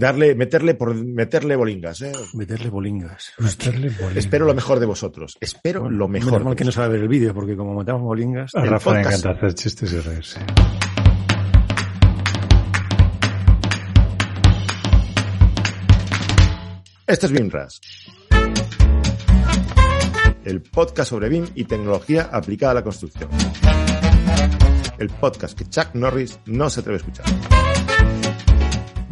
Darle, meterle por meterle bolingas, ¿eh? Meterle bolingas. Meterle bolingas. Espero lo mejor de vosotros. Espero Bueno, lo mejor. Menos mal que no sabe ver el vídeo, porque como metamos bolingas... A Rafa le encanta hacer chistes y reírse. Esto es BIMRAS. El podcast sobre BIM y tecnología aplicada a la construcción. El podcast que Chuck Norris no se atreve a escuchar.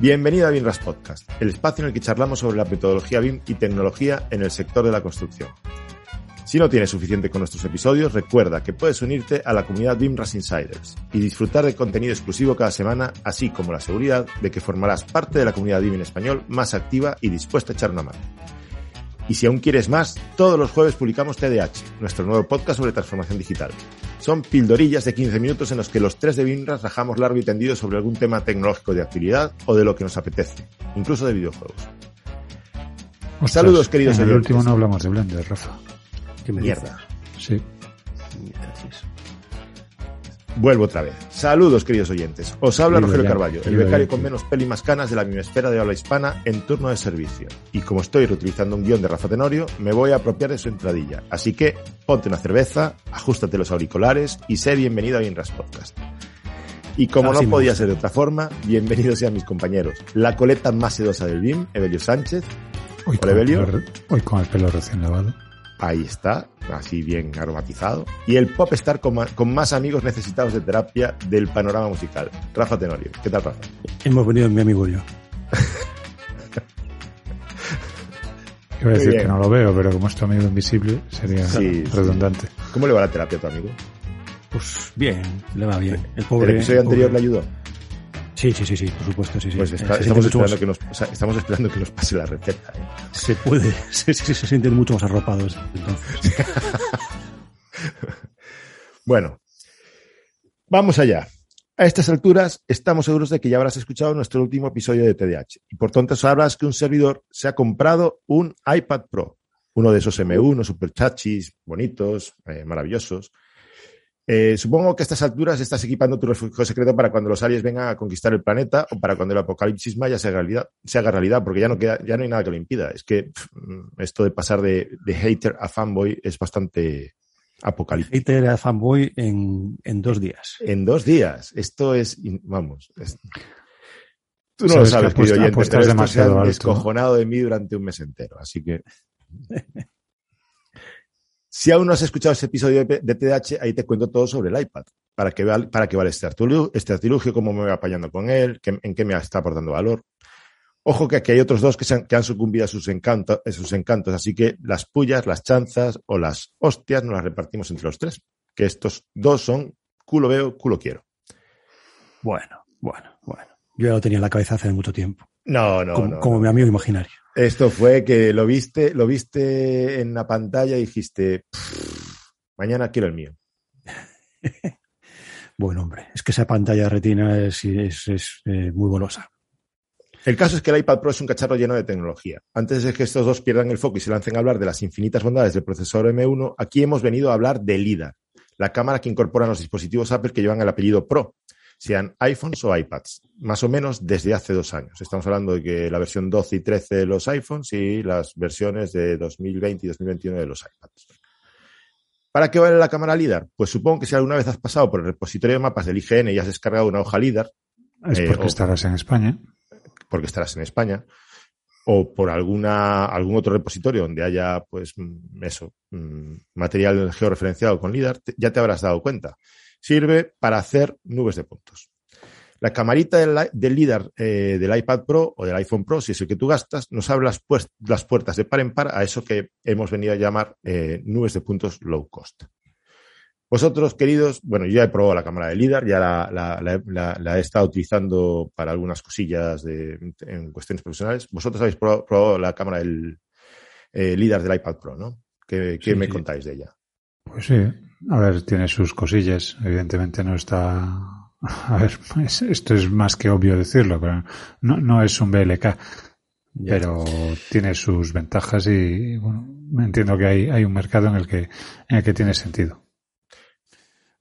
Bienvenido a BIMRAS Podcast, el espacio en el que charlamos sobre la metodología BIM y tecnología en el sector de la construcción. Si no tienes suficiente con nuestros episodios, recuerda que puedes unirte a la comunidad BIMRAS Insiders y disfrutar de contenido exclusivo cada semana, así como la seguridad de que formarás parte de la comunidad BIM en español más activa y dispuesta a echar una mano. Y si aún quieres más, todos los jueves publicamos TDH, nuestro nuevo podcast sobre transformación digital. Son pildorillas de 15 minutos en los que los tres de BIMRAS rajamos largo y tendido sobre algún tema tecnológico de actividad o de lo que nos apetece, incluso de videojuegos. Ostras, Saludos, queridos En el oyentes. último no hablamos de Blender, Rafa. ¿Qué me Mierda. Sí. dices? Vuelvo otra vez. Saludos, queridos oyentes. Os habla Rogelio Carballo, el becario con menos peli más canas de la mimesfera de habla hispana en turno de servicio. Y como estoy reutilizando un guion de Rafa Tenorio, me voy a apropiar de su entradilla. Así que ponte una cerveza, ajustate los auriculares y sé bienvenido a Bienras Podcast. Y como Así no podía ser de otra forma, bienvenidos sean mis compañeros. La coleta más sedosa del BIM, Evelio Sánchez. Hoy Evelio. pelo, hoy con el pelo recién lavado. Ahí está, así bien aromatizado. Y el popstar con, ma- con más amigos necesitados de terapia del panorama musical, Rafa Tenorio. ¿Qué tal, Rafa? Hemos venido mi amigo y yo. Iba a decir que no lo veo, pero como es tu amigo invisible, sería Sí, sí. redundante. ¿Cómo le va la terapia a tu amigo? Pues bien, le va bien. El ¿El pobre... episodio el anterior le ayudó? Sí, sí, sí, sí, por supuesto, sí, sí. Pues Eh, está- se estamos, esperando más- que nos, o sea, estamos esperando que nos pase la receta. ¿eh? Se puede, sí, se sienten mucho más arropados. Entonces, Bueno, vamos allá. A estas alturas estamos seguros de que ya habrás escuchado nuestro último episodio de TDH y por tanto sabrás que un servidor se ha comprado un iPad Pro, uno de esos M1 super chachis, bonitos, eh, maravillosos. Eh, supongo que a estas alturas estás equipando tu refugio secreto para cuando los aliens vengan a conquistar el planeta o para cuando el apocalipsis maya se haga realidad, se haga realidad porque ya no, queda, ya no hay nada que lo impida. Es que pff, esto de pasar de, de hater a fanboy es bastante apocalíptico. hater era fanboy en, en dos días. En dos días. Esto es, vamos. es- Tú no Sabes lo que sabes, apuesta- querido oyente, pero demasiado alto. descojonado de mí durante un mes entero. Así que. si aún no has escuchado ese episodio de, TDH, ahí te cuento todo sobre el iPad. Para que vea, para que vale este artilugio, este artilugio, cómo me voy apañando con él, qué- en qué me está aportando valor. Ojo que aquí hay otros dos que, se han, que han sucumbido a sus, encantos, a sus encantos, así que las pullas, las chanzas o las hostias nos las repartimos entre los tres. Que estos dos son culo veo, culo quiero. Bueno, bueno, bueno. Yo ya lo tenía en la cabeza hace mucho tiempo. No, no, como no. como no. mi amigo imaginario. Esto fue que lo viste, lo viste en la pantalla y dijiste, "Pff, mañana quiero el mío. Bueno, hombre, es que esa pantalla retina es, es, es, eh, muy golosa. El caso es que el iPad Pro es un cacharro lleno de tecnología. Antes de que estos dos pierdan el foco y se lancen a hablar de las infinitas bondades del procesador M1, aquí hemos venido a hablar de LIDAR, la cámara que incorporan los dispositivos Apple que llevan el apellido Pro, sean iPhones o iPads, más o menos desde hace dos años. Estamos hablando de que la versión 12 y 13 de los iPhones y las versiones de 2020 y 2021 de los iPads. ¿Para qué vale la cámara LIDAR? Pues supongo que si alguna vez has pasado por el repositorio de mapas del IGN y has descargado una hoja LIDAR, Es Eh, porque o- estarás en España. porque estarás en España, o por alguna, algún otro repositorio donde haya, pues, mm, eso, mm, material georreferenciado con LIDAR, te- ya te habrás dado cuenta. Sirve para hacer nubes de puntos. La camarita del, del LIDAR eh, del iPad Pro o del iPhone Pro, si es el que tú gastas, nos abre las, pues- las puertas de par en par a eso que hemos venido a llamar eh, nubes de puntos low cost. Vosotros, queridos, bueno, yo ya he probado la cámara de LIDAR, ya la, la, la, la- la he estado utilizando para algunas cosillas de, en cuestiones profesionales. Vosotros habéis probado, probado la cámara del eh, LIDAR del iPad Pro, ¿no? ¿Qué, qué Sí, me sí. contáis de ella? Pues sí, a ver, tiene sus cosillas. Evidentemente no está. A ver, es- esto es más que obvio decirlo, pero no, no es un BLK, Ya. pero tiene sus ventajas y, bueno, entiendo que hay, hay un mercado en el que, en el que tiene sentido.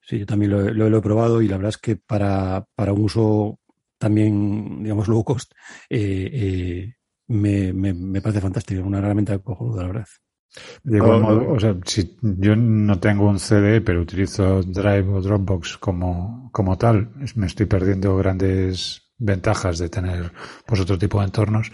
Sí, yo también lo, he- lo- lo he probado y la verdad es que para, para un uso también, digamos, low cost, eh, eh, me, me, me parece fantástico, una herramienta cojonuda, la verdad. De igual modo, o sea, si yo no tengo un CD, pero utilizo Drive o Dropbox como, como tal, me estoy perdiendo grandes ventajas de tener pues otro tipo de entornos.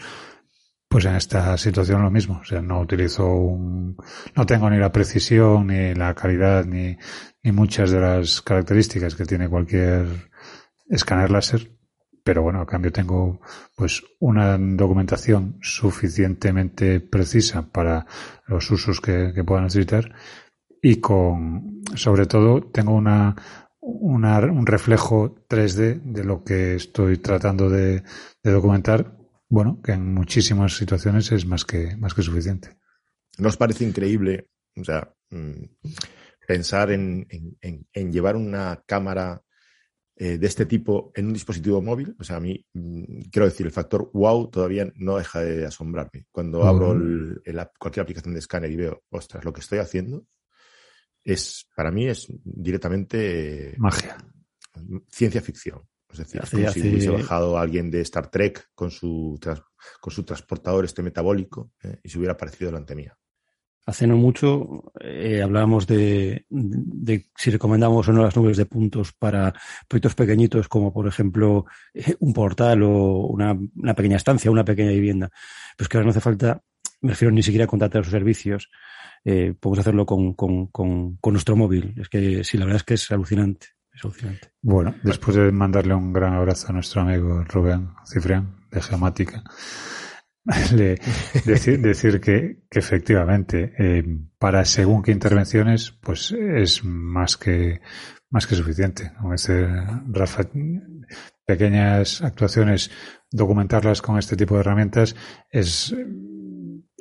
Pues en esta situación lo mismo, o sea, no utilizo un, no tengo ni la precisión, ni la calidad, ni, ni muchas de las características que tiene cualquier escáner láser, pero bueno, a cambio tengo pues una documentación suficientemente precisa para los usos que, que pueda necesitar y con, sobre todo, tengo una, una, un reflejo 3D de lo que estoy tratando de, de documentar, bueno, que en muchísimas situaciones es más que, más que suficiente. ¿No os parece increíble, o sea, mm, pensar en, en- en- en llevar una cámara eh, de este tipo en un dispositivo móvil? O sea, a mí, mm, quiero decir, el factor wow todavía no deja de asombrarme. Cuando abro el- el cualquier aplicación de escáner y veo, ostras, lo que estoy haciendo es, para mí, es directamente Magia. ciencia ficción. Es decir, Hace- como si hubiese bajado alguien de Star Trek con su, con su transportador este metabólico eh, y se hubiera aparecido delante mía. Hace no mucho eh, hablábamos de, de si recomendamos o no las nubes de puntos para proyectos pequeñitos como por ejemplo eh, un portal o una, una pequeña estancia, una pequeña vivienda. Pues que ahora no hace falta, me refiero ni siquiera a contratar sus servicios. Eh, podemos hacerlo con, con, con, con nuestro móvil. Es que sí, la verdad es que es alucinante. Es alucinante. Bueno, después de mandarle un gran abrazo a nuestro amigo Rubén Cifrián de Geomática, decir, decir que, que efectivamente eh, para según qué intervenciones pues es más que más que suficiente. Como dice Rafa, pequeñas actuaciones, documentarlas con este tipo de herramientas es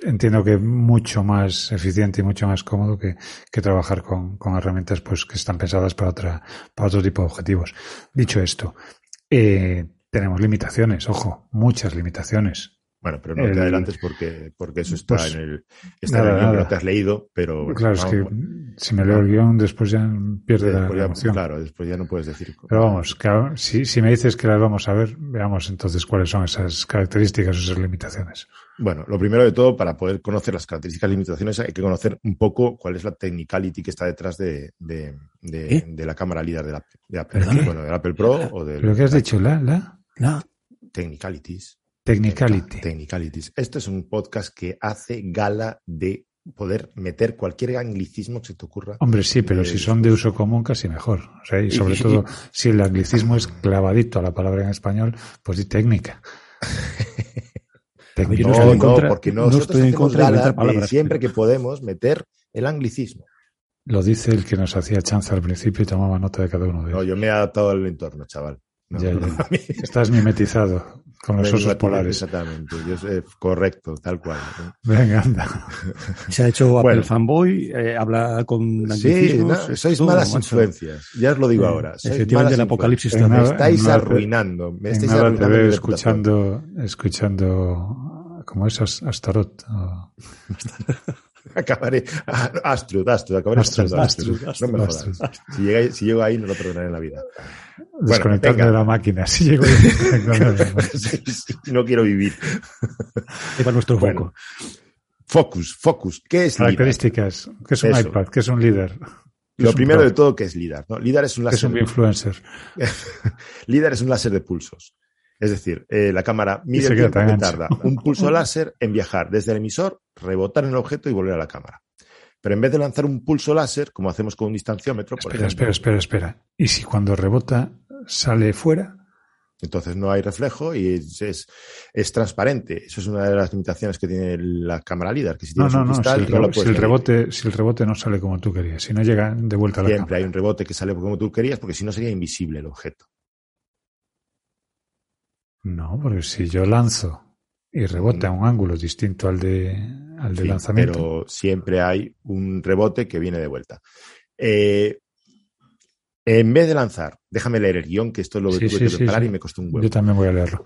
entiendo que mucho más eficiente y mucho más cómodo que, que trabajar con, con herramientas pues que están pensadas para otra para otro tipo de objetivos. Dicho esto, eh, tenemos limitaciones, ojo, muchas limitaciones. Bueno, pero no El- te adelantes porque, porque eso está Pues, en el, está nada, en el guion que nada. no te has leído, pero claro, es que bueno, si me leo el guion después ya pierde la, después la ya- emoción. claro, después ya no puedes decir. Pero vamos, que ahora- si, si me dices que las vamos a ver, veamos entonces cuáles son esas características, esas limitaciones. Bueno, lo primero de todo, para poder conocer las características y limitaciones, hay que conocer un poco cuál es la technicality que está detrás de, de, de, ¿Eh? de la cámara líder de, la, de Apple. Bueno, del Apple Pro o del. ¿Pero qué has dicho? ¿La? ¿La? La, Technicalities. Technicality. Technicalities. Este es un podcast que hace gala de poder meter cualquier anglicismo que se te ocurra. Hombre, sí, pero si son de uso común, casi mejor. O sea, y sobre todo, si el anglicismo es clavadito a la palabra en español, pues di técnica. A ver, yo No, no estoy en no, contra- porque no nosotros estoy en contra de gala de palabras, siempre que podemos meter el anglicismo. Lo dice el que nos hacía chanza al principio y tomaba nota de cada uno de No, ellos. yo me he adaptado al entorno, chaval. No, Ya, no, ya. Estás mimetizado con los osos polares. Exactamente, yo sé, correcto, tal cual. Venga, anda. se ha hecho Apple Bueno. fanboy, eh, habla con Sí, no, sois todo, malas macho. influencias. Ya os lo digo ahora. Efectivamente, el apocalipsis nada- Me estáis nada arruinando. Me estáis nada te arruinando veo escuchando, escuchando, ¿cómo es? As- Astaroth. Acabaré. ah, Astrud, Astrud, acabaré Astrud, escuchando Astrud, Astrud. No me jodas. Si, llegáis- si llego ahí, no lo perdonaré en la vida. Desconectarme de la máquina. Si llego ahí, de no quiero vivir. Para nuestro Bueno, foco. Focus, Focus. ¿Qué es? Características. ¿Qué es un Eso. iPad? ¿Qué es un líder? ¿Qué Lo primero de todo, ¿qué es LIDAR? ¿no? LIDAR es un ¿Qué es láser. un influencer? LIDAR es un láser de pulsos. Es decir, eh, la cámara mide el tiempo que tarda un pulso láser en viajar desde el emisor, rebotar en el objeto y volver a la cámara. Pero en vez de lanzar un pulso láser, como hacemos con un distanciómetro, por Espera, ejemplo, espera, espera, espera. ¿Y si cuando rebota sale fuera? Entonces no hay reflejo y es, es, transparente. Eso es una de las limitaciones que tiene la cámara LIDAR, que si no, no, no, si el, rebote, si el rebote no sale como tú querías, si no llega de vuelta a la Siempre hay un rebote que sale como tú querías, porque si no sería invisible el objeto. No, porque si yo lanzo y rebote a un ángulo distinto al de, al de lanzamiento. Pero siempre hay un rebote que viene de vuelta. Eh, en vez de lanzar, déjame leer el guion, que esto lo tuve que preparar y me costó un huevo. Yo también voy a leerlo.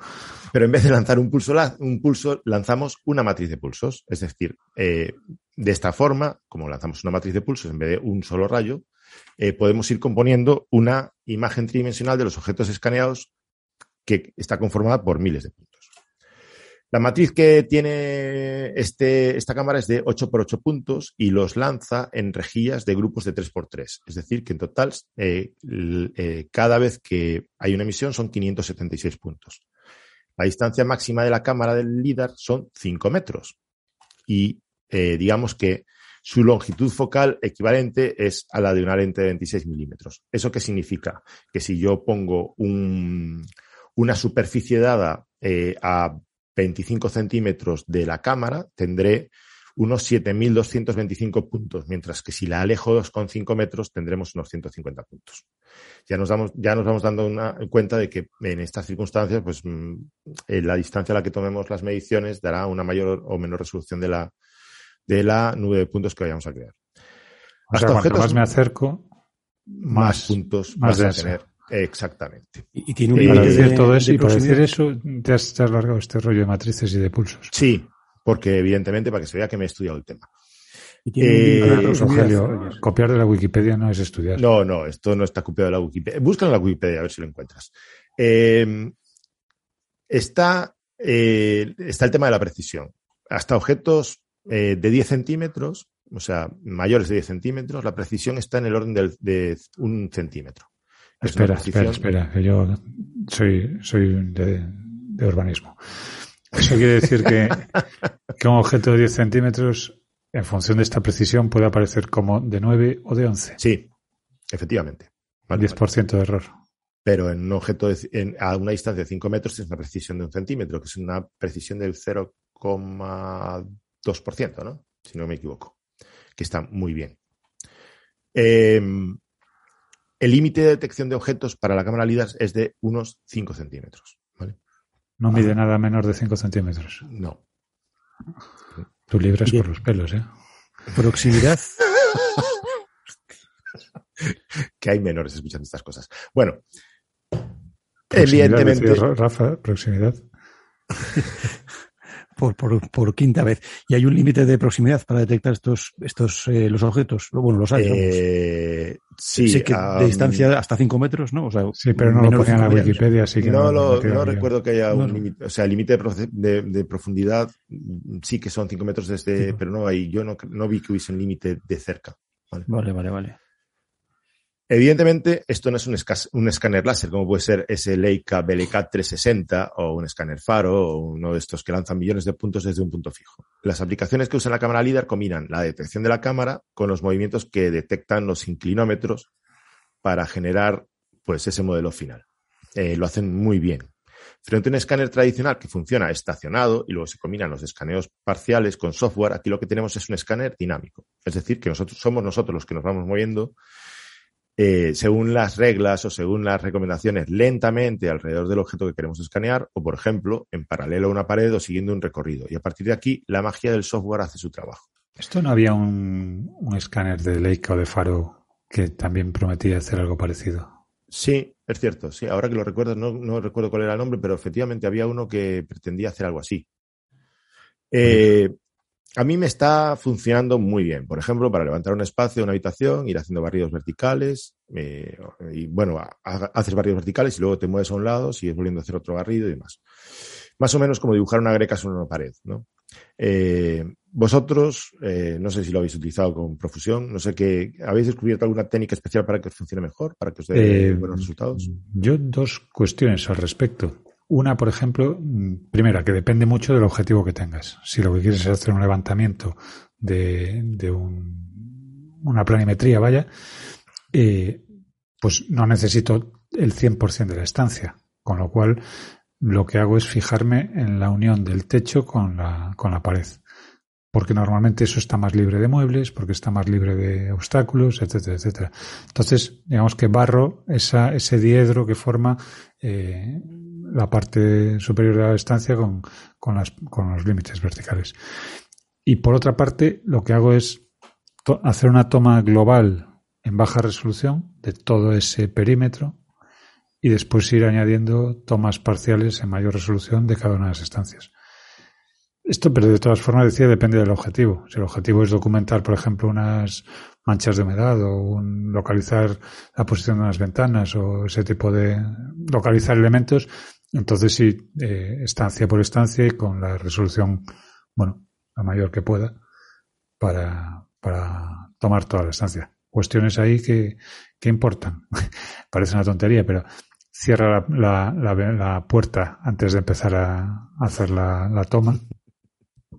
Pero en vez de lanzar un pulso, un pulso lanzamos una matriz de pulsos. Es decir, eh, de esta forma, como lanzamos una matriz de pulsos en vez de un solo rayo, eh, podemos ir componiendo una imagen tridimensional de los objetos escaneados que está conformada por miles de puntos. La matriz que tiene este, esta cámara es de 8 por 8 puntos y los lanza en rejillas de grupos de 3 por 3 Es decir, que en total, eh, eh, cada vez que hay una emisión son 576 puntos. La distancia máxima de la cámara del LIDAR son 5 metros. Y eh, digamos que su longitud focal equivalente es a la de una lente de 26 milímetros. ¿Eso qué significa? Que si yo pongo una superficie dada a 25 centímetros de la cámara, tendré unos 7.225 puntos, mientras que si la alejo 2,5 metros tendremos unos 150 puntos. Ya nos, damos, ya nos vamos dando una, cuenta de que en estas circunstancias, pues mm, la distancia a la que tomemos las mediciones dará una mayor o menor resolución de la, de la nube de puntos que vayamos a crear. Hasta cuanto más me acerco, más, puntos más vas a tener. Exactamente. Y, tiene un para decir todo eso y para decir eso te has, largado este rollo de matrices y de pulsos. Sí, porque evidentemente para que se vea que me he estudiado el tema. Y eh, copiar de la Wikipedia no es estudiar. No, no, esto no está copiado de la Wikipedia. Búscalo en la Wikipedia a ver si lo encuentras. Eh, está, eh, está el tema de la precisión. Hasta objetos de 10 centímetros, o sea, mayores de 10 centímetros, la precisión está en el orden de un centímetro. Espera, espera, espera, que yo soy, soy de, urbanismo. Eso quiere decir que, que, un objeto de 10 centímetros, en función de esta precisión, puede aparecer como de 9 o de 11. Sí, efectivamente. 10% de error. Pero en un objeto a una distancia de 5 metros es una precisión de un centímetro, que es una precisión del 0,2%, ¿no? Si no me equivoco. Que está muy bien. Eh, el límite de detección de objetos para la cámara LIDAR es de unos 5 centímetros. No mide nada menor de 5 centímetros. No. Tú libras por los pelos, ¿eh? Proximidad. que hay menores escuchando estas cosas. Bueno, evidentemente. Rafa, proximidad. por, por, por, quinta vez. ¿Y hay un límite de proximidad para detectar estos, estos eh, los objetos? Bueno, los hay. Eh, sí. Sé que de distancia hasta 5 metros, ¿no? O sea, sí, pero no lo ponía en la Wikipedia, así que no, lo, no recuerdo que haya un límite. O sea, el límite de, de, profundidad sí que son 5 metros desde, pero no hay, yo no, no vi que hubiese un límite de cerca. Vale, vale, vale. vale. Evidentemente, esto no es un, escáner láser, como puede ser ese Leica BLK 360 o un escáner faro o uno de estos que lanzan millones de puntos desde un punto fijo. Las aplicaciones que usan la cámara LIDAR combinan la detección de la cámara con los movimientos que detectan los inclinómetros para generar pues ese modelo final. Eh, lo hacen muy bien. Frente a un escáner tradicional que funciona estacionado y luego se combinan los escaneos parciales con software, aquí lo que tenemos es un escáner dinámico. Es decir, que nosotros somos nosotros los que nos vamos moviendo eh, según las reglas o según las recomendaciones lentamente alrededor del objeto que queremos escanear o, por ejemplo, en paralelo a una pared o siguiendo un recorrido. Y a partir de aquí, la magia del software hace su trabajo. ¿Esto no había un, escáner de Leica o de Faro que también prometía hacer algo parecido? Sí, es cierto. Sí, ahora que lo recuerdo, no, no recuerdo cuál era el nombre, pero efectivamente había uno que pretendía hacer algo así. Eh, a mí me está funcionando muy bien. Por ejemplo, para levantar un espacio, una habitación, ir haciendo barridos verticales. Eh, y bueno, haces barridos verticales y luego te mueves a un lado, sigues volviendo a hacer otro barrido y demás. Más o menos como dibujar una greca sobre una pared, ¿no? Eh, vosotros, eh, no sé si lo habéis utilizado con profusión, no sé qué, ¿habéis descubierto alguna técnica especial para que funcione mejor, para que os dé buenos resultados? Yo dos cuestiones al respecto. Una, por ejemplo, mm, primera, que depende mucho del objetivo que tengas. Si lo que quieres es hacer un levantamiento de, de un, una planimetría, vaya, eh, pues no necesito el 100% de la estancia. Con lo cual, lo que hago es fijarme en la unión del techo con la, con la pared. Porque normalmente eso está más libre de muebles, porque está más libre de obstáculos, etcétera, etcétera. Entonces, digamos que barro esa, ese diedro que forma eh, la parte superior de la estancia con, con, con los límites verticales. Y por otra parte, lo que hago es hacer una toma global en baja resolución de todo ese perímetro y después ir añadiendo tomas parciales en mayor resolución de cada una de las estancias. Esto, pero de todas formas, decía, depende del objetivo. Si el objetivo es documentar, por ejemplo, unas manchas de humedad o localizar la posición de unas ventanas o ese tipo de localizar elementos, entonces sí, eh, estancia por estancia y con la resolución, bueno, la mayor que pueda para, para tomar toda la estancia. Cuestiones ahí que, que importan. Parece una tontería, pero cierra la, la, la, puerta antes de empezar a hacer la, toma,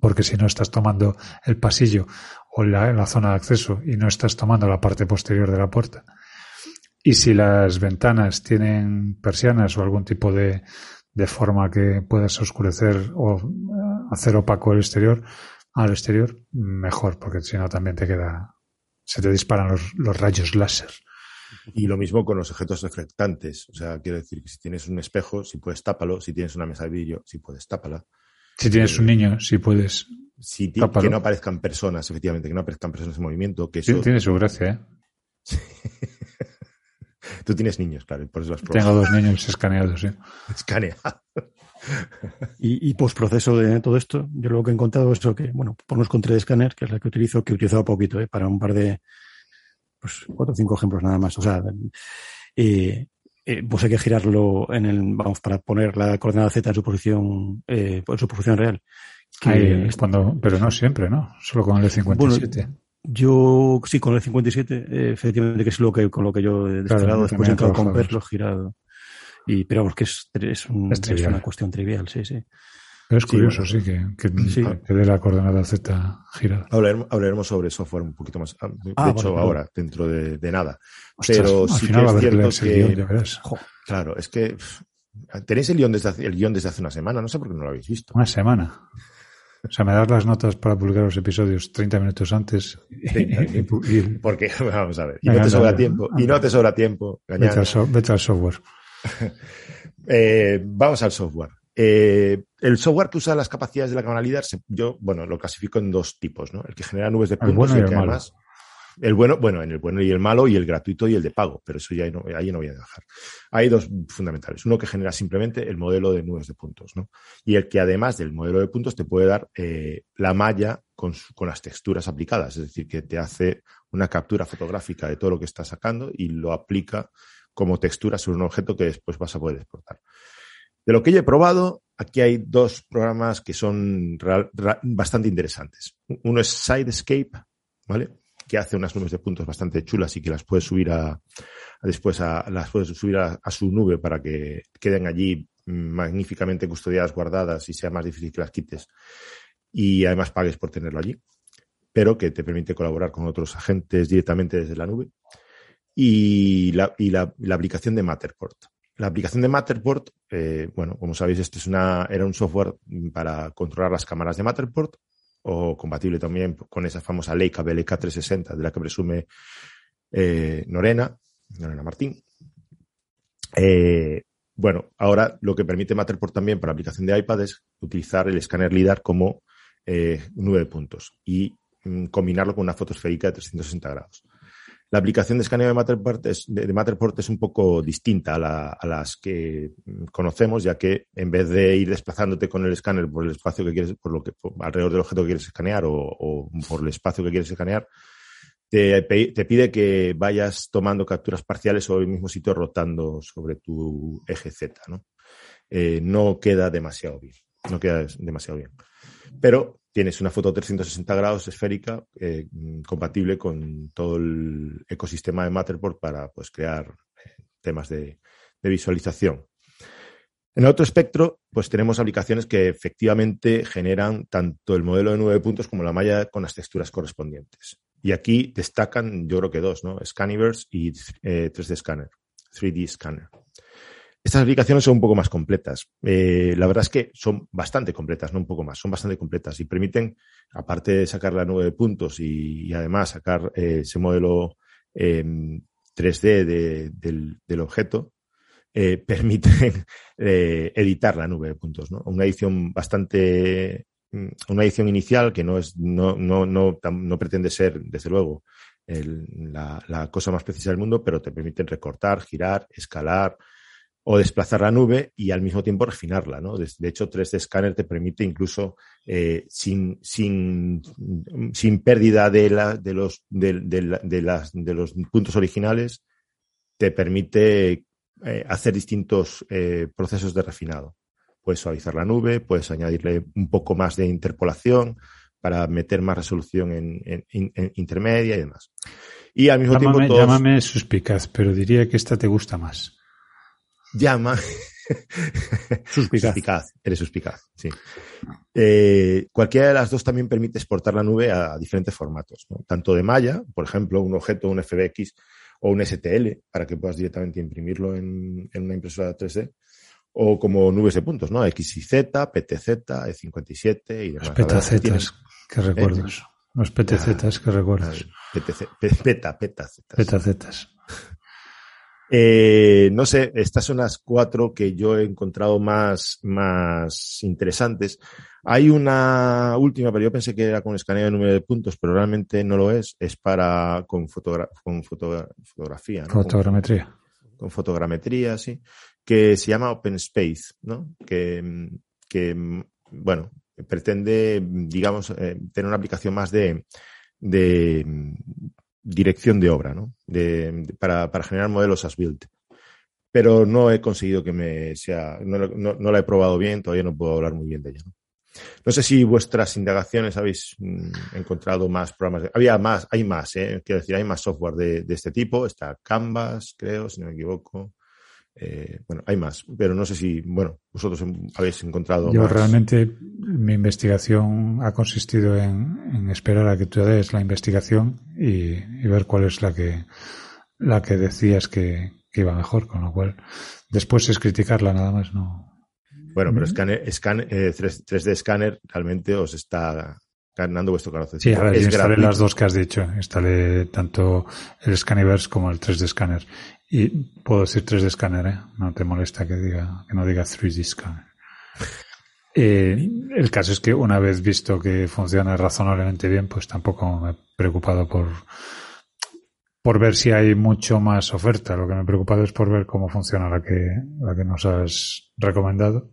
porque si no estás tomando el pasillo o la, zona de acceso y no estás tomando la parte posterior de la puerta. Y si las ventanas tienen persianas o algún tipo de, de forma que puedas oscurecer o hacer opaco el exterior, al exterior, mejor, porque si no también te queda, se te disparan los, los rayos láser. Y lo mismo con los objetos reflectantes. O sea, quiero decir que si tienes un espejo, si puedes tápalo. Si tienes una mesa de vídeo, si puedes tápala. Si tienes un niño, si puedes. Si que no aparezcan personas, efectivamente, que no aparezcan personas en movimiento. Que eso... tiene su gracia, ¿eh? Tú tienes niños, claro, por eso Tengo dos niños escaneados, sí. Escaneados. y, y postproceso de todo esto, yo lo que he encontrado es que, bueno, ponemos con 3D Scanner, que es la que utilizo, que he utilizado poquito, ¿eh? para un par de, pues cuatro o cinco ejemplos nada más. O sea, eh, eh, pues hay que girarlo en el, vamos, para poner la coordenada Z en su posición, eh, en su posición real. Que, cuando, pero no siempre, ¿no? Solo con el 57. Bueno, yo, sí, con el 57, eh, efectivamente, que es lo que, con lo que yo he descargado, después he entrado con verlo girado. Y, pero vamos, que es, es, un, es, es una cuestión trivial, sí, sí. Pero es curioso, sí, que, que, sí. que, dé la coordenada Z girada. Hablaremos, hablaremos, sobre software un poquito más. Ah, de ah, hecho, bueno, ahora, bueno. dentro de, de nada. Ostras, Pero sí que es cierto que. Guión. Claro, es que. Tenéis el guion, desde, el guion desde hace una semana, no sé por qué no lo habéis visto. Una semana. O sea, me das las notas para publicar los episodios 30 minutos antes. Y, y, porque, vamos a ver, y no te sobra tiempo. Y no te sobra tiempo. Vete al, so, vete al software. eh, vamos al software. Eh, el software que usa las capacidades de la cámara LIDAR, yo, bueno, lo clasifico en dos tipos, ¿no? El que genera nubes de puntos bueno y, el, malo. El bueno, bueno, en el bueno y el malo y el gratuito y el de pago, pero eso ya no, ahí no voy a dejar. Hay dos fundamentales. Uno que genera simplemente el modelo de nubes de puntos, ¿no? Y el que además del modelo de puntos te puede dar eh, la malla con, con las texturas aplicadas, es decir, que te hace una captura fotográfica de todo lo que estás sacando y lo aplica como textura sobre un objeto que después vas a poder exportar. De lo que yo he probado, aquí hay dos programas que son bastante interesantes. Uno es Sidescape, ¿vale? Que hace unas nubes de puntos bastante chulas y que las puedes subir a, después a, las puedes subir a, su nube para que queden allí magníficamente custodiadas, guardadas y sea más difícil que las quites. Y además pagues por tenerlo allí, pero que te permite colaborar con otros agentes directamente desde la nube. Y la, y la aplicación de Matterport. La aplicación de Matterport, eh, bueno, como sabéis, este es una, era un software para controlar las cámaras de Matterport o compatible también con esa famosa Leica BLK 360 de la que presume eh, Norena, Norena Martín. Eh, bueno, ahora lo que permite Matterport también para aplicación de iPad es utilizar el escáner LIDAR como eh, nube de puntos y mm, combinarlo con una foto esférica de 360 grados. La aplicación de escaneo de Matterport es, un poco distinta a, la, a, las que conocemos, ya que en vez de ir desplazándote con el escáner por el espacio que quieres, por lo que alrededor del objeto que quieres escanear o, por el espacio que quieres escanear, te, te, pide que vayas tomando capturas parciales sobre el mismo sitio rotando sobre tu eje Z, ¿no? Eh, no queda demasiado bien, no queda demasiado bien. Pero tienes una foto 360 grados esférica eh, compatible con todo el ecosistema de Matterport para pues, crear eh, temas de, visualización. En el otro espectro, pues tenemos aplicaciones que efectivamente generan tanto el modelo de nueve puntos como la malla con las texturas correspondientes. Y aquí destacan, yo creo que dos, ¿no? Scaniverse y eh, 3D Scanner, 3D Scanner. Estas aplicaciones son un poco más completas. Eh, la verdad es que son bastante completas, no un poco más, son bastante completas y permiten, aparte de sacar la nube de puntos y, además sacar eh, ese modelo 3D em, del, objeto, eh, permiten editar la nube de puntos. Una edición bastante, mm, una edición inicial que no es, no, no, no, no pretende ser, desde luego, la, cosa más precisa del mundo, pero te permiten recortar, girar, escalar, o desplazar la nube y al mismo tiempo refinarla. ¿no? De, hecho, 3D Scanner te permite incluso eh, sin, sin, sin, pérdida de, la, de, los, de, de, las, de los puntos originales, te permite eh, hacer distintos eh, procesos de refinado. Puedes suavizar la nube, puedes añadirle un poco más de interpolación para meter más resolución en, en, intermedia y demás. Y al mismo tiempo. Llámame suspicaz, pero diría que esta te gusta más llama. suspicaz. Eres suspicaz, sí. Eh, cualquiera de las dos también permite exportar la nube a diferentes formatos, tanto de malla, por ejemplo, un objeto, un FBX o un STL, para que puedas directamente imprimirlo en, una impresora 3D, o como nubes de puntos, ¿no? XYZ, PTZ, E57 y demás. Los PTZ, que recuerdos. Los PTZ, que recuerdas. PTZ, peta, Petazetas. Eh, no sé, estas son las cuatro que yo he encontrado más, más interesantes. Hay una última, pero yo pensé que era con escaneo de número de puntos, pero realmente no lo es. Es para con, con fotografía. ¿no? Fotogrametría. Con, fotogrametría, sí. Que se llama Open Space, ¿no? Que, que bueno, pretende, digamos, eh, tener una aplicación más de, de dirección de obra, ¿no? De, para, para, generar modelos as built. Pero no he conseguido que me sea, no, no, no, la he probado bien, todavía no puedo hablar muy bien de ella. ¿no? Sé si vuestras indagaciones habéis mm, encontrado más programas. había más, hay más, ¿eh? quiero decir, hay más software de, de, este tipo. Está Canvas, creo, si no me equivoco. Eh, bueno, hay más, pero no sé si, bueno, vosotros habéis encontrado. Yo realmente mi investigación ha consistido en, esperar a que tú des la investigación y, ver cuál es la que la que decías que, iba mejor, con lo cual después es criticarla nada más, no. Bueno, pero escáner, scan, 3, d Scanner realmente os está ganando vuestro conocimiento. Sí, a ver, instalé las dos que has dicho. Instalé tanto el Scaniverse como el 3D Scanner. Y puedo decir 3D Scanner, ¿eh? No te molesta que diga, que no diga 3D Scanner. Eh, el caso es que una vez visto que funciona razonablemente bien, pues tampoco me he preocupado por, por ver si hay mucho más oferta. Lo que me he preocupado es por ver cómo funciona la que, la que nos has recomendado.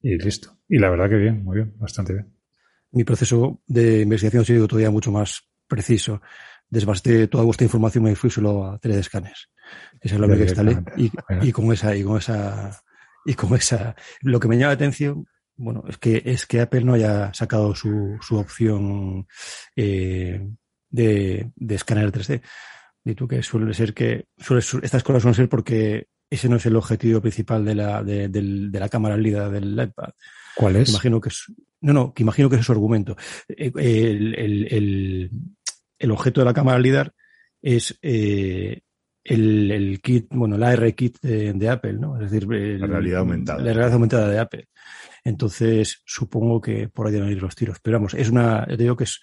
Y listo. Y la verdad que bien, muy bien, bastante bien. Mi proceso de investigación ha sido todavía mucho más preciso. Desbasté toda vuestra información y me fui solo a 3D Scanners. Esa es la que instalé. Y, y, con esa, y con esa, y con esa, lo que me llama la atención, bueno, es que, es que Apple no haya sacado su, su opción, eh, de, de escáner 3D. Y tú que suele ser que, suele, estas cosas suelen ser porque ese no es el objetivo principal de la, de, de la cámara LIDA del iPad. ¿Cuál es? Imagino que es, no, no, que imagino que es su argumento. Eh, el, el, el, el, objeto de la cámara LIDAR es eh, el, el, kit, bueno, el AR kit de, Apple, ¿no? Es decir, la realidad aumentada. La realidad aumentada de Apple. Entonces, supongo que por ahí deben ir los tiros. Pero vamos, es una, te digo que es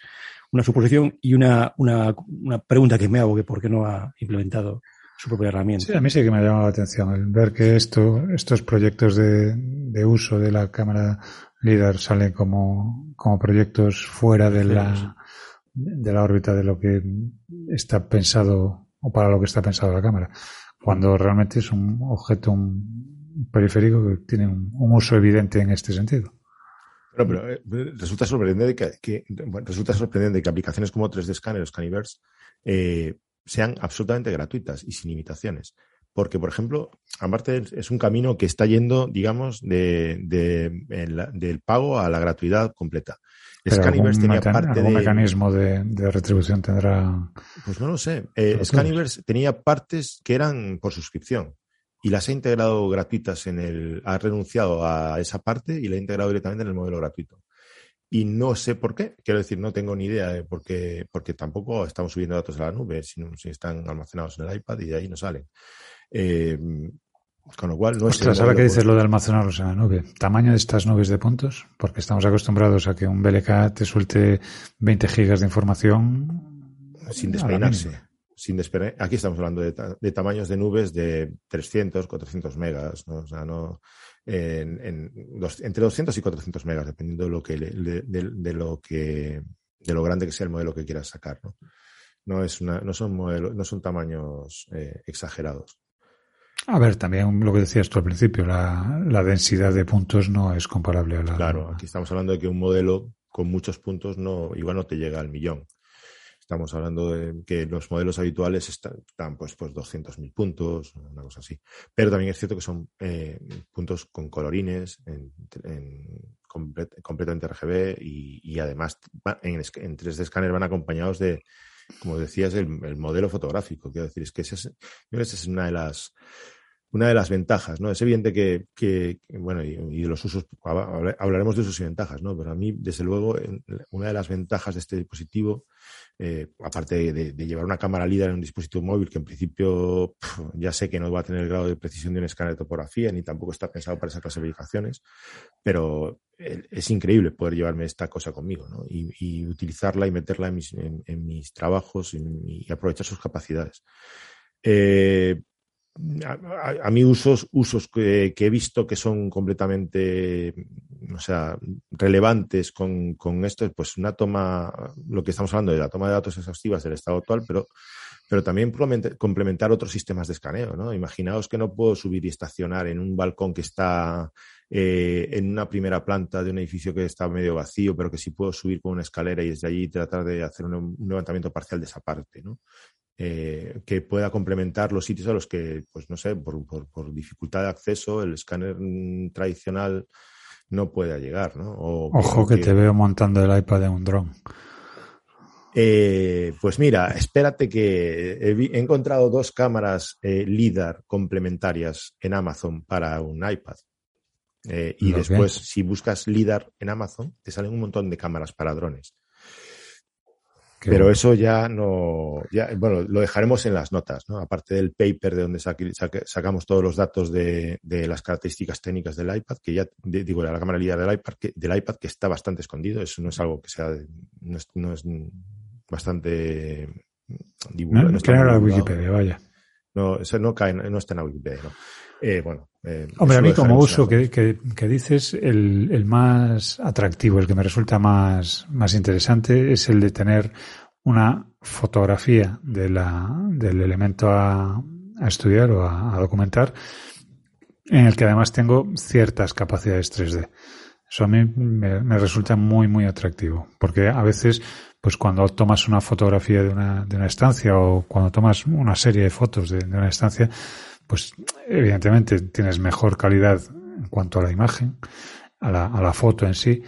una suposición y una, una, una pregunta que me hago, que por qué no ha implementado su propia herramienta. Sí, a mí sí que me ha llamado la atención el ver que esto, estos proyectos de, de uso de la cámara LIDAR salen como, como proyectos fuera de la, de la órbita de lo que está pensado o para lo que está pensado la cámara, cuando realmente es un objeto, un periférico que tiene un, uso evidente en este sentido. Pero, pero eh, resulta sorprendente que, que bueno, resulta sorprendente que aplicaciones como 3D Scanner o Scaniverse eh, sean absolutamente gratuitas y sin limitaciones. Porque, por ejemplo, aparte es un camino que está yendo, digamos, de, de, de, del pago a la gratuidad completa. Scaniverse tenía parte ¿algún mecanismo de, retribución tendrá? Pues no lo sé. Eh, Scaniverse tenía partes que eran por suscripción y las ha integrado gratuitas en el, ha renunciado a esa parte y la ha integrado directamente en el modelo gratuito. Y no sé por qué, quiero decir, no tengo ni idea de por qué, porque tampoco estamos subiendo datos a la nube, sino si están almacenados en el iPad y de ahí no salen. Eh, Con lo cual, no Ostras, ahora que dices lo de almacenarlos en la nube, ¿tamaño de estas nubes de puntos? Porque estamos acostumbrados a que un BLK te suelte 20 gigas de información sin despeinarse. Sin Aquí estamos hablando de, tamaños de nubes de 300, 400 megas, ¿no? O sea, no, en, entre 200 y 400 megas, dependiendo de lo que, de, lo que, de lo grande que sea el modelo que quieras sacar, ¿no? No es una, no son modelos, no son tamaños eh, exagerados. A ver, también lo que decías tú al principio, la, la, densidad de puntos no es comparable a la. Claro, aquí estamos hablando de que un modelo con muchos puntos no, igual no te llega al millón. Estamos hablando de que los modelos habituales están, pues, pues 200.000 puntos, una cosa así. Pero también es cierto que son eh, puntos con colorines, en, completamente RGB y, además en, en 3D Scanner van acompañados de, como decías, el, modelo fotográfico. Quiero decir, es que esa es, esa es una de las una de las ventajas, ¿no? Es evidente que, que bueno, y, de los usos, hablaremos de usos y ventajas, ¿no? Pero a mí, desde luego, una de las ventajas de este dispositivo, eh, aparte de, llevar una cámara líder en un dispositivo móvil, que en principio ya sé que no va a tener el grado de precisión de un escáner de topografía, ni tampoco está pensado para esas clasificaciones, pero eh, es increíble poder llevarme esta cosa conmigo, ¿no? Y, utilizarla y meterla en mis, trabajos y, aprovechar sus capacidades. Eh, a, mí usos, usos que, he visto que son completamente, o sea, relevantes con, con, esto, pues una toma, lo que estamos hablando de la toma de datos exhaustivas del estado actual, pero, pero también complementar otros sistemas de escaneo, ¿no? Imaginaos que no puedo subir y estacionar en un balcón que está eh, en una primera planta de un edificio que está medio vacío, pero que sí puedo subir con una escalera y desde allí tratar de hacer un, un levantamiento parcial de esa parte, ¿no? Eh, que pueda complementar los sitios a los que, pues no sé, por, dificultad de acceso, el escáner tradicional no pueda llegar, ¿no? Ojo que, te veo montando el iPad en un dron. Eh, pues mira, espérate que he, encontrado dos cámaras eh, LIDAR complementarias en Amazon para un iPad. y después, si buscas LIDAR en Amazon, te salen un montón de cámaras para drones. Pero eso ya no, ya, bueno, lo dejaremos en las notas, ¿no? Aparte del paper de donde sacamos todos los datos de, de, las características técnicas del iPad, que ya, digo, de la cámara líder del iPad, que, del iPad que está bastante escondido, eso no es algo que sea, no es, no es bastante divulgado. No, no, la Wikipedia, vaya. No, eso no cae, no está en la Wikipedia, ¿no? Eh, bueno. Eh, Hombre, a mí como uso que, que, dices, el, el, más atractivo, el que me resulta más, más interesante es el de tener una fotografía de la, del elemento a, a estudiar o a, documentar, en el que además tengo ciertas capacidades 3D. Eso a mí me, me, resulta muy, muy atractivo, porque a veces, pues cuando tomas una fotografía de una, de una estancia o cuando tomas una serie de fotos de, de una estancia, pues evidentemente tienes mejor calidad en cuanto a la imagen, a la, a la foto en sí,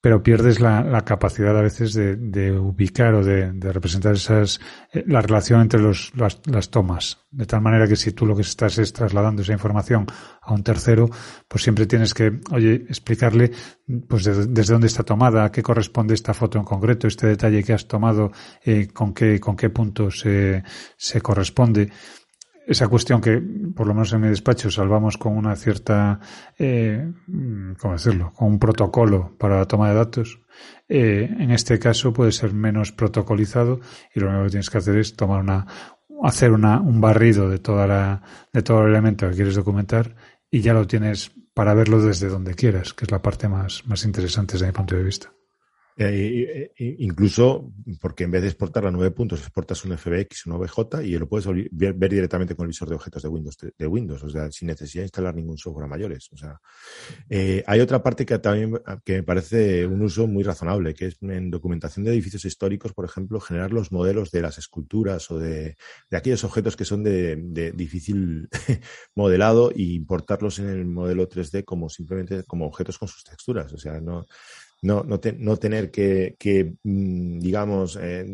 pero pierdes la, la capacidad a veces de, de ubicar o de, de, representar esas, eh, la relación entre los, las, tomas. De tal manera que si tú lo que estás es trasladando esa información a un tercero, pues siempre tienes que, oye, explicarle, pues desde dónde está tomada, a qué corresponde esta foto en concreto, este detalle que has tomado, eh, con qué, con qué punto se, se corresponde esa cuestión que, por lo menos en mi despacho, salvamos con una cierta, eh, ¿cómo decirlo?, con un protocolo para la toma de datos. Eh, en este caso puede ser menos protocolizado y lo único que tienes que hacer es tomar una, hacer una, un barrido de toda la, de todo el elemento que quieres documentar y ya lo tienes para verlo desde donde quieras, que es la parte más, más interesante desde mi punto de vista. Eh, incluso porque en vez de exportar a nueve puntos, exportas un FBX, un OBJ y lo puedes ver, directamente con el visor de objetos de Windows, de, Windows, o sea, sin necesidad de instalar ningún software a mayores. O sea, eh, hay otra parte que también que me parece un uso muy razonable, que es en documentación de edificios históricos, por ejemplo, generar los modelos de las esculturas o de, de aquellos objetos que son de, de difícil modelado e importarlos en el modelo 3D como simplemente como objetos con sus texturas. O sea, no no, no, no tener que, mm, digamos, eh,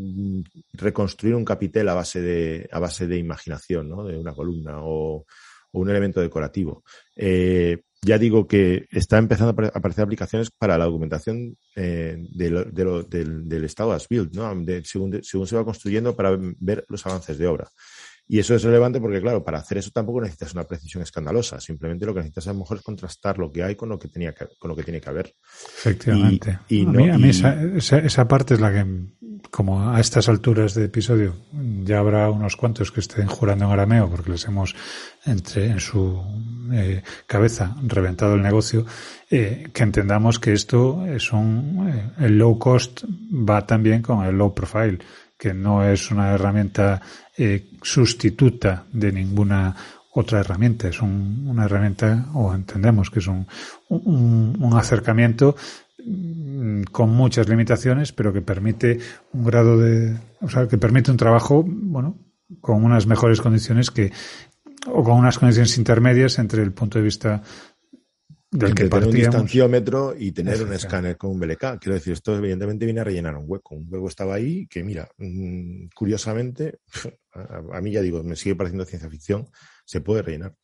reconstruir un capitel a base de, a base de imaginación, ¿no? De una columna o, un elemento decorativo. Eh, ya digo que está empezando a aparecer aplicaciones para la documentación eh, de lo, de del, del, estado as build, ¿no? según, según se va construyendo para ver los avances de obra. Y eso es relevante porque, claro, para hacer eso tampoco necesitas una precisión escandalosa. Simplemente lo que necesitas a lo mejor es contrastar lo que hay con lo que, tenía que, con lo que tiene que haber. Efectivamente. Y, a, mí, a mí esa, esa, parte es la que, como a estas alturas de episodio, ya habrá unos cuantos que estén jurando en arameo porque les hemos entre, en su eh, cabeza reventado el negocio, eh, que entendamos que esto es un, eh, el low cost va también con el low profile que no es una herramienta eh, sustituta de ninguna otra herramienta. Es un, una herramienta, o entendemos que es un, un, un, acercamiento mm, con muchas limitaciones, pero que permite un grado de, o sea, que permite un trabajo, bueno, con unas mejores condiciones que, o con unas condiciones intermedias entre el punto de vista del que tener un distanciómetro y tener un escáner con un BLK. Quiero decir, esto evidentemente viene a rellenar un hueco. Un hueco estaba ahí que, mira, mm, curiosamente, a, mí ya digo, me sigue pareciendo ciencia ficción, se puede rellenar.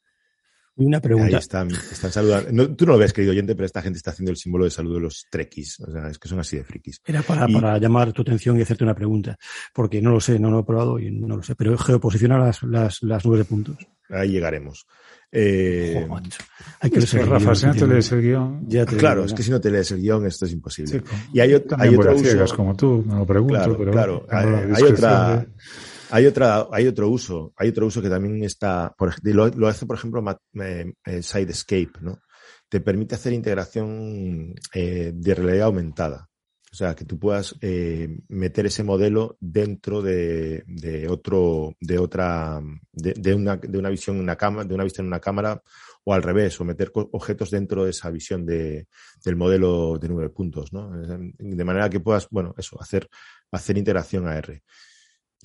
Una pregunta. Ahí están, están saludando. tú no lo ves, querido oyente, pero esta gente está haciendo el símbolo de salud de los trekkies. O sea, es que son así de frikis. Era para, para llamar tu atención y hacerte una pregunta, porque no lo sé, no lo he probado y no lo sé, pero geoposicionar las, las, las nubes de puntos. Ahí llegaremos. Eh, hay que leer Rafa, si no te lees el guion. Ya claro, es que si no te lees el guion, esto es imposible. y hay, hay otro uso. como tú, me lo pregunto. Claro, pero claro. Hay, otra. Hay otra, hay otro uso, hay otro uso que también está, por, lo, lo hace por ejemplo eh, eh, Sidescape, ¿no? Te permite hacer integración eh, de realidad aumentada. O sea, que tú puedas eh, meter ese modelo dentro de, de otro, de otra, de, de, una, de una visión en una cámara, de una vista en una cámara, o al revés, o meter objetos dentro de esa visión de, del modelo de nube de puntos, ¿no? De manera que puedas, bueno, eso, hacer, hacer interacción AR.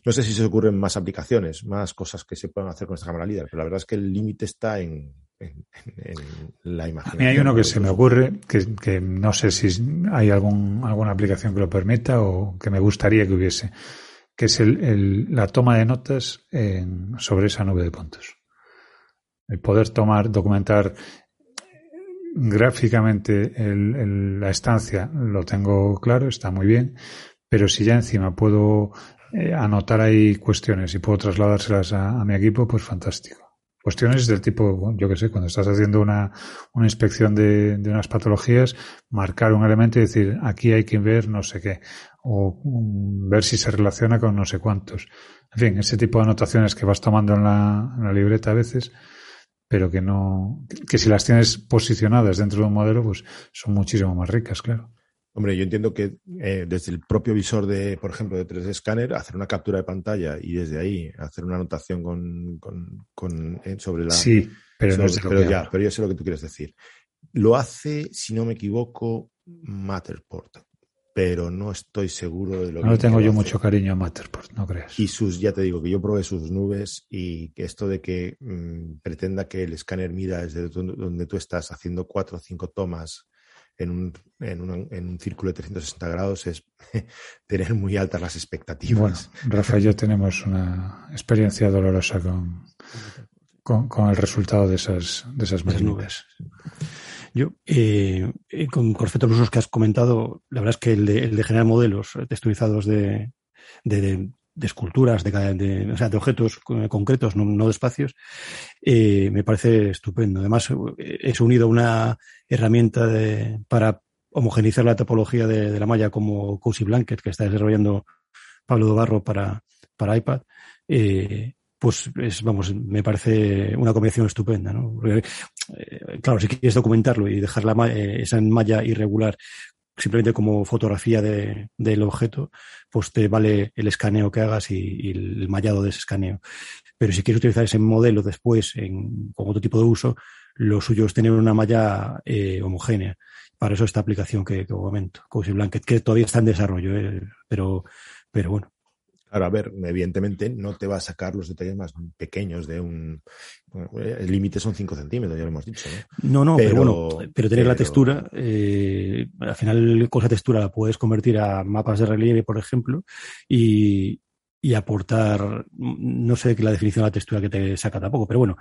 No sé si se ocurren más aplicaciones, más cosas que se puedan hacer con esta cámara líder, pero la verdad es que el límite está en, en, en, la imagen. A mí hay uno que se me ocurre, que, que, no sé si hay algún, alguna aplicación que lo permita o que me gustaría que hubiese, que es el, el, la toma de notas en, sobre esa nube de puntos. El poder tomar, documentar gráficamente el, el, la estancia lo tengo claro, está muy bien, pero si ya encima puedo eh, anotar ahí cuestiones y puedo trasladárselas a, a mi equipo, pues fantástico. Cuestiones del tipo, yo que sé, cuando estás haciendo una, una inspección de, de, unas patologías, marcar un elemento y decir, aquí hay que ver no sé qué, o ver si se relaciona con no sé cuántos. En fin, ese tipo de anotaciones que vas tomando en la libreta a veces, pero que no, que si las tienes posicionadas dentro de un modelo, pues son muchísimo más ricas, claro. Hombre, yo entiendo que eh, desde el propio visor de, por ejemplo, de 3D Scanner, hacer una captura de pantalla y desde ahí hacer una anotación con, con, con eh, sobre la. Sí, pero sobre, no es pero ya, pero yo sé lo que tú quieres decir. Lo hace, si no me equivoco, Matterport, pero no estoy seguro de lo no que. No tengo yo hace. mucho cariño a Matterport, no creas. Y sus, ya te digo que yo probé sus nubes y que esto de que mmm, pretenda que el escáner mida desde donde tú estás haciendo cuatro o cinco tomas en un, en, un, en un círculo de 360 grados es tener muy altas las expectativas. Bueno, Rafa y yo tenemos una experiencia dolorosa con, con, con el resultado de esas, de esas nubes. Yo, eh, con, con respecto a los usos que has comentado, la verdad es que el de, el de generar modelos texturizados de, de, de, esculturas, de, o sea, de objetos concretos, no, de espacios, eh, me parece estupendo. Además, es unido a una herramienta de, para homogenizar la topología de, la malla como Cozy Blanket, que está desarrollando Pablo Dobarro para, iPad. Eh, pues es, vamos, me parece una combinación estupenda, ¿no? Eh, claro, si quieres documentarlo y dejar la, eh, esa malla irregular simplemente como fotografía de, del objeto, pues te vale el escaneo que hagas y, el mallado de ese escaneo. Pero si quieres utilizar ese modelo después en, con otro tipo de uso, lo suyo es tener una malla eh, homogénea. Para eso esta aplicación que, que comento, Cozy Blanket, que todavía está en desarrollo, eh, pero, pero bueno. Claro, a ver, evidentemente no te va a sacar los detalles más pequeños de un. El límite son 5 centímetros, ya lo hemos dicho. No, no, no pero, pero, bueno, pero tener pero... la textura, eh, al final con esa textura la puedes convertir a mapas de relieve, por ejemplo, y, y aportar, no sé la definición de la textura que te saca tampoco, pero bueno,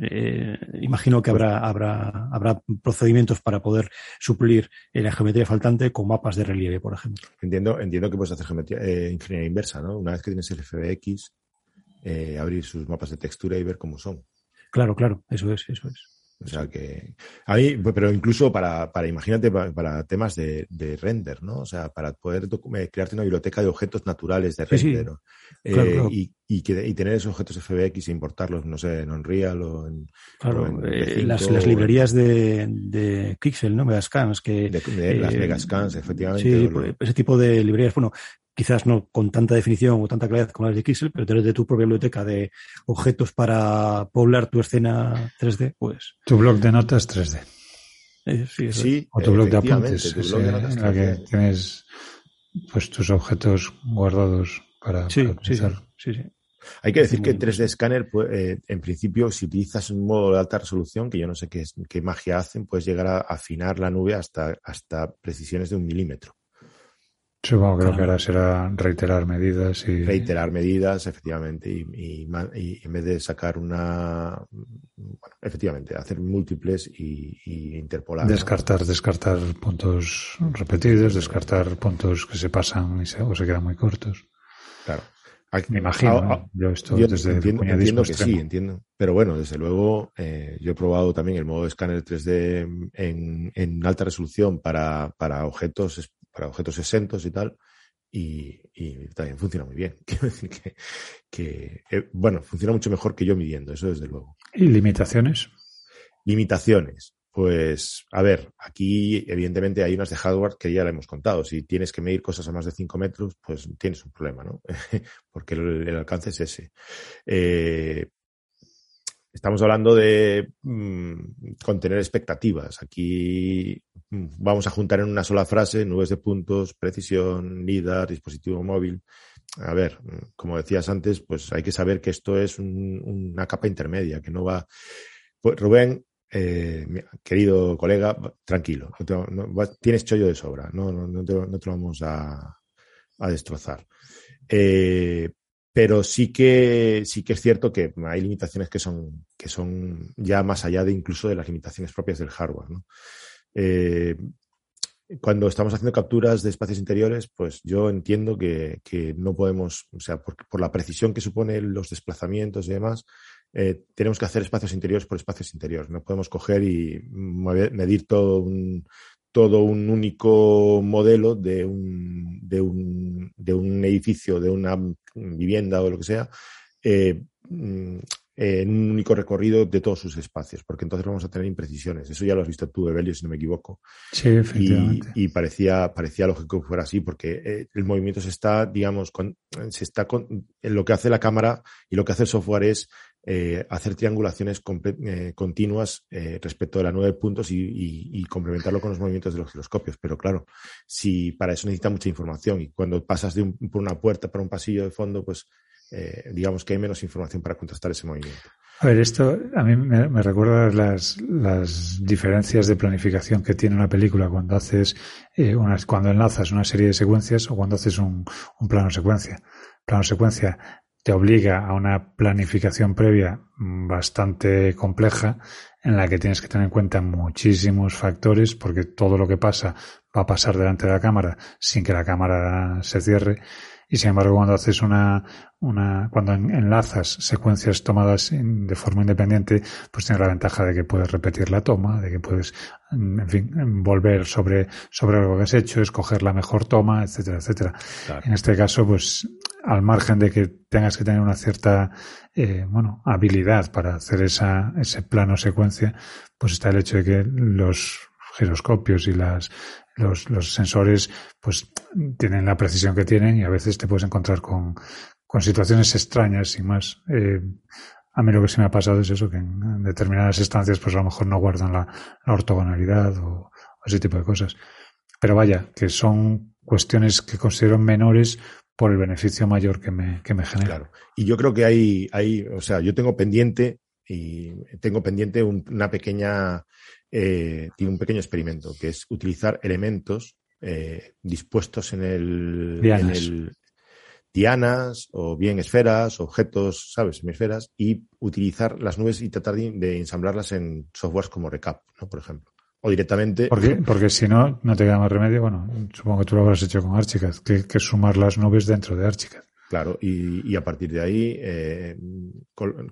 eh, imagino que habrá, habrá, habrá procedimientos para poder suplir la geometría faltante con mapas de relieve, por ejemplo. Entiendo, entiendo que puedes hacer geometría, eh, ingeniería inversa, ¿no? Una vez que tienes el FBX, eh, abrir sus mapas de textura y ver cómo son. Claro, claro, eso es, eso es. O sea que a mí, pero incluso para, para imagínate, para, temas de, de, render, ¿no? O sea, para poder eh, crearte una biblioteca de objetos naturales de render. Eh, y, y, que, y, tener esos objetos FBX e importarlos, no sé, en Unreal o en. Claro, en las, las, librerías de, de Pixel, ¿no? Megascans, que. De, las Megascans, efectivamente. Sí, pues, ese tipo de librerías, bueno, quizás no con tanta definición o tanta claridad como las de Pixel, pero tener de tu propia biblioteca de objetos para poblar tu escena 3D, pues. Tu blog de notas 3D. Eh, sí, o tu blog de apuntes, tu blog de notas en la que tienes pues tus objetos guardados para, sí, utilizar. Sí, sí, Hay que decir que 3D Scanner, pues, eh, en principio, si utilizas un modo de alta resolución, que yo no sé qué, qué magia hacen, puedes llegar a afinar la nube hasta, hasta precisiones de un milímetro. Supongo creo que ahora será reiterar medidas y. Reiterar medidas, efectivamente, y, en vez de sacar una. Bueno, efectivamente, hacer múltiples y, interpolar. Descartar, descartar puntos repetidos, descartar puntos que se pasan y se, o se quedan muy cortos. Claro. Me imagino, ah, ah, yo esto desde entiendo, entiendo que sí, entiendo. Pero bueno, desde luego, eh, yo he probado también el modo de escáner 3D en, en alta resolución para, para objetos para objetos exentos y tal, y, también funciona muy bien. Quiero decir que, eh, bueno, funciona mucho mejor que yo midiendo, eso desde luego. ¿Y limitaciones? Limitaciones. Pues, a ver, aquí evidentemente hay unas de hardware que ya le hemos contado. Si tienes que medir cosas a más de 5 metros, pues tienes un problema, ¿no? Porque el, alcance es ese. Eh, estamos hablando de mm, contener expectativas. Aquí mm, vamos a juntar en una sola frase nubes de puntos, precisión, LIDAR, dispositivo móvil. A ver, mm, como decías antes, pues hay que saber que esto es una capa intermedia, que no va. Pues Rubén, eh, querido colega, tranquilo, tienes chollo de sobra, no, no, no, te, no te, lo vamos a, a destrozar. Eh, pero sí que sí que es cierto que hay limitaciones que son que son ya más allá de incluso de las limitaciones propias del hardware ¿no? eh, cuando estamos haciendo capturas de espacios interiores pues yo entiendo que, que no podemos o sea por, por, la precisión que suponen los desplazamientos y demás eh, tenemos que hacer espacios interiores por espacios interiores no podemos coger y medir todo un todo un único modelo de un, de un, de un edificio, de una vivienda o lo que sea, eh, mm, en un único recorrido de todos sus espacios, porque entonces vamos a tener imprecisiones. Eso ya lo has visto tú, Evelio, si no me equivoco. Sí, efectivamente. Y, parecía, parecía lógico que fuera así, porque eh, el movimiento se está, digamos, con, se está con, lo que hace la cámara y lo que hace el software es eh, hacer triangulaciones eh, continuas eh, respecto de la nueve puntos y, y, y, complementarlo con los movimientos de los giroscopios. Pero claro, si para eso necesita mucha información y cuando pasas de un, por una puerta para un pasillo de fondo, pues eh, digamos que hay menos información para contrastar ese movimiento. A ver, esto a mí me, me recuerda las, las, diferencias de planificación que tiene una película cuando haces, eh, cuando enlazas una serie de secuencias o cuando haces un, un plano secuencia. Plano secuencia te obliga a una planificación previa bastante compleja en la que tienes que tener en cuenta muchísimos factores porque todo lo que pasa va a pasar delante de la cámara sin que la cámara se cierre y sin embargo cuando haces una, una cuando enlazas secuencias tomadas de forma independiente pues tienes la ventaja de que puedes repetir la toma de que puedes en fin volver sobre sobre algo que has hecho escoger la mejor toma etcétera etcétera claro. en este caso pues al margen de que tengas que tener una cierta eh, bueno habilidad para hacer esa ese plano secuencia pues está el hecho de que los giroscopios y las los, los sensores pues tienen la precisión que tienen y a veces te puedes encontrar con, con situaciones extrañas sin más. Eh, a mí lo que sí me ha pasado es eso que en determinadas estancias pues a lo mejor no guardan la, la ortogonalidad o, o ese tipo de cosas. Pero vaya que son cuestiones que considero menores por el beneficio mayor que me, que me genera. Claro. Y yo creo que hay, hay, o sea, yo tengo pendiente y tengo pendiente un, una pequeña, eh, un pequeño experimento, que es utilizar elementos eh, dispuestos en el, dianas. en el dianas o bien esferas, objetos, ¿sabes? Hemisferas, y utilizar las nubes y tratar de, de ensamblarlas en softwares como Recap, ¿no? Por ejemplo o directamente. ¿Por qué? Porque si no, no te queda más remedio. Bueno, supongo que tú lo habrás hecho con Archicad, que, que sumar las nubes dentro de Archicad. Claro, y, a partir de ahí eh,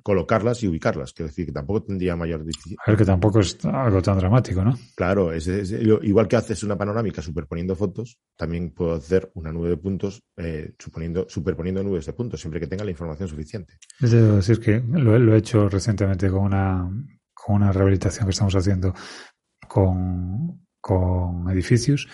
colocarlas y ubicarlas. Quiero decir que tampoco tendría mayor dificultad. A ver, que tampoco es algo tan dramático, ¿no? Claro, es, igual que haces una panorámica superponiendo fotos, también puedo hacer una nube de puntos eh, suponiendo, superponiendo nubes de puntos, siempre que tenga la información suficiente. Es decir, que lo, lo, he hecho recientemente con una, con una rehabilitación que estamos haciendo con, con edificios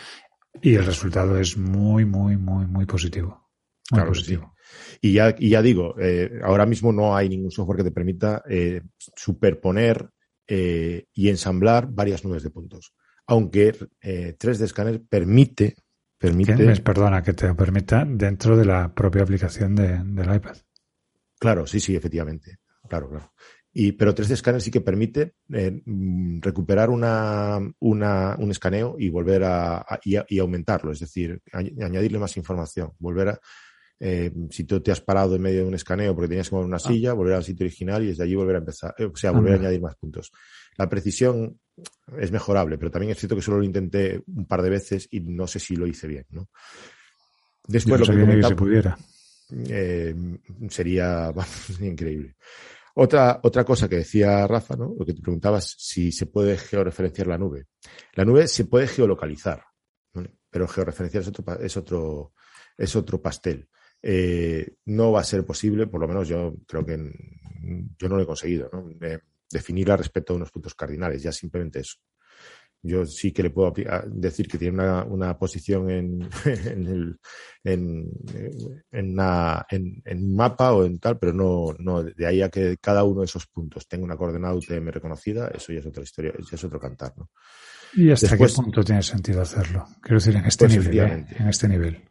y el resultado es muy, muy, muy, muy positivo. Muy positivo. Y ya, y ya digo, eh, ahora mismo no hay ningún software que te permita eh, superponer eh, y ensamblar varias nubes de puntos. Aunque 3D Scanner permite. permite perdona, que te lo permita dentro de la propia aplicación de, del iPad. Claro, sí, sí, efectivamente. Claro, claro. Y, pero 3D Scanner sí que permite mm, recuperar una, una, un escaneo y volver a, y, aumentarlo, es decir, añadirle más información, volver a, eh, si tú te has parado en medio de un escaneo porque tenías que mover una ah. silla, volver al sitio original y desde allí volver a empezar, eh, o sea, volver a añadir más puntos. La precisión es mejorable, pero también es cierto que solo lo intenté un par de veces y no sé si lo hice bien, ¿no? Después lo que, se pudiera. Eh, sería increíble. Otra, otra cosa que decía Rafa, ¿no? Lo que te preguntabas, si se puede georreferenciar la nube. La nube se puede geolocalizar, pero georreferenciar es otro, es otro, es otro pastel. Eh, no va a ser posible, por lo menos yo creo que yo no lo he conseguido, ¿no? definirla respecto a unos puntos cardinales, ya simplemente eso. Yo sí que le puedo decir que tiene una, una posición en, en, el, en, en, una, en, un mapa o en tal, pero no, no de ahí a que cada uno de esos puntos tenga una coordenada UTM reconocida, eso ya es otra historia, ya es otro cantar. ¿no? ¿Y hasta qué punto tiene sentido hacerlo? Quiero decir, en este pues nivel. ¿eh? En este nivel.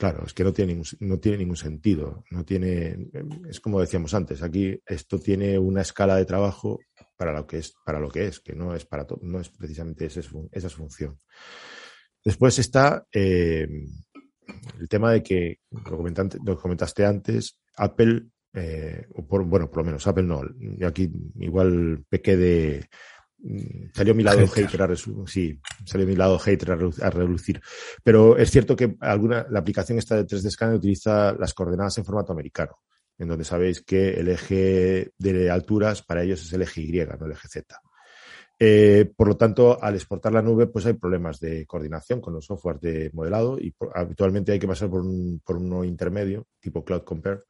Claro, es que no tiene, ningún, no tiene ningún sentido. No tiene, es como decíamos antes, aquí esto tiene una escala de trabajo para lo que es, para lo que es, que no es para no es precisamente esa, esa función. Después está eh, el tema de que lo, lo comentaste antes, Apple, eh, bueno, por lo menos Apple no, y aquí igual pequé de, salió mi lado hater, a sí, salió mi lado hater a, reducir. Pero es cierto que alguna, la aplicación esta de 3D Scanner utiliza las coordenadas en formato americano, en donde sabéis que el eje de alturas para ellos es el eje Y, no el eje Z. Eh, por lo tanto, al exportar la nube, pues hay problemas de coordinación con los softwares de modelado y habitualmente hay que pasar por, un, por uno intermedio, tipo Cloud Compare,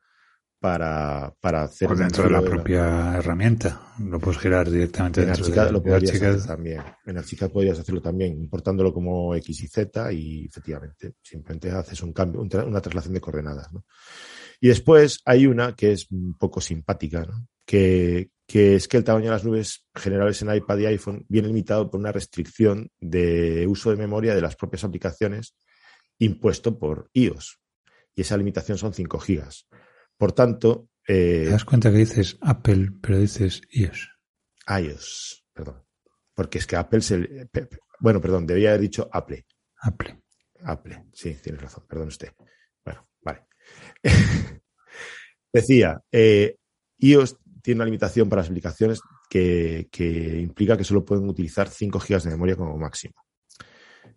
para, para hacer. Por dentro de la propia herramienta. Lo puedes girar directamente en dentro Archicad lo podrías hacer también. En Archicad podrías hacerlo también, importándolo como X y Z y efectivamente, simplemente haces un cambio, una traslación de coordenadas. ¿no? Y después hay una que es un poco simpática, ¿no? que, que es que el tamaño de las nubes generales en iPad y iPhone viene limitado por una restricción de uso de memoria de las propias aplicaciones impuesto por iOS. Y esa limitación son 5 gigas. Por tanto. Eh, ¿Te das cuenta que dices Apple, pero dices iOS? iOS, perdón. Porque es que Apple se. Bueno, perdón, debía haber dicho Apple. Apple. Apple, sí, tienes razón, perdón usted. Bueno, vale. Decía, eh, iOS tiene una limitación para las aplicaciones que, implica que solo pueden utilizar 5 GB de memoria como máximo.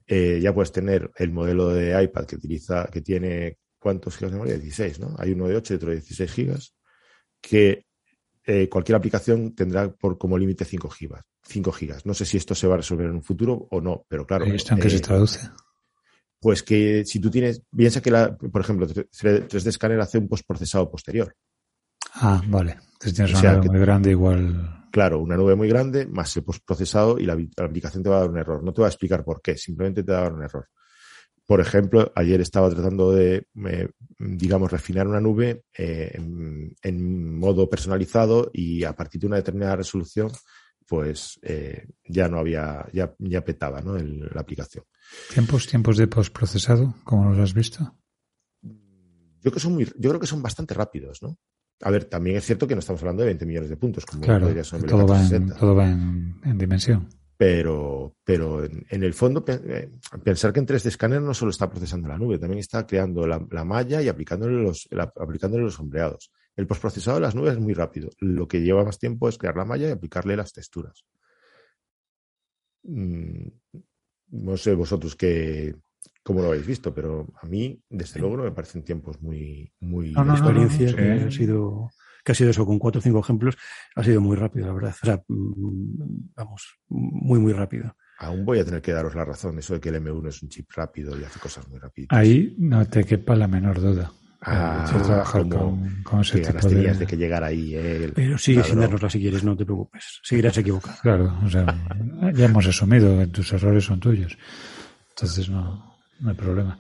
Eh, ya puedes tener el modelo de iPad que utiliza, que tiene ¿cuántos gigas de memoria? 16, ¿no? Hay uno de 8 y otro de 16 gigas, que eh, cualquier aplicación tendrá por como límite 5 gigas. 5 gigas. No sé si esto se va a resolver en un futuro o no, pero claro. ¿Y esto en qué se eh, traduce? Pues que si tú tienes, piensa que, la, por ejemplo, 3D Scanner hace un postprocesado posterior. Ah, vale. Entonces tienes una nube muy grande igual. Claro, una nube muy grande más el postprocesado y la, la, aplicación te va a dar un error. No te va a explicar por qué, simplemente te va a dar un error. Por ejemplo, ayer estaba tratando de, eh, digamos, refinar una nube eh, en, modo personalizado y a partir de una determinada resolución, pues eh, ya no había, ya, ya petaba ¿no? la aplicación. ¿Tiempos, tiempos de postprocesado? ¿Cómo los has visto? Yo creo, que son muy, yo creo que son bastante rápidos, ¿no? A ver, también es cierto que no estamos hablando de 20 millones de puntos, como claro, todo, va en, todo va en dimensión. Pero, pero en, el fondo, eh, pensar que en 3D Scanner no solo está procesando la nube, también está creando la, malla y aplicándole los, aplicándole los sombreados. El postprocesado de las nubes es muy rápido. Lo que lleva más tiempo es crear la malla y aplicarle las texturas. Mm, no sé vosotros qué, cómo lo habéis visto, pero a mí, desde luego, no me parecen tiempos muy... muy no, no, experiencia que ha sido que ha sido eso, con cuatro o cinco ejemplos, ha sido muy rápido, la verdad. O sea, mm, vamos, muy, muy rápido. Aún voy a tener que daros la razón, eso de que el M1 es un chip rápido y hace cosas muy rápidas. Ahí no te quepa la menor duda. Ah, trabajar con, con, ese tipo de... de... que llegar ahí. Eh, Pero sigue sin darnosla si quieres, no te preocupes. Seguirás equivocado. Claro, o sea, ya hemos asumido que tus errores son tuyos. Entonces no, no hay problema.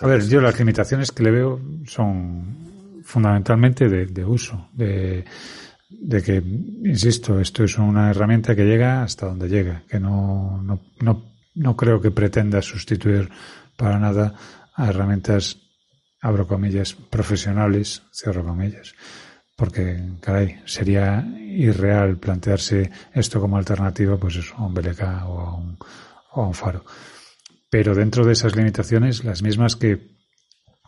A ver, yo las limitaciones que le veo son fundamentalmente de, de uso, de, de que, insisto, esto es una herramienta que llega hasta donde llega, que no, no, no, no creo que pretenda sustituir para nada a herramientas, abro comillas, profesionales, cierro comillas. Porque, caray, sería irreal plantearse esto como alternativa, pues a un BLK o a un, o a un faro. Pero dentro de esas limitaciones, las mismas que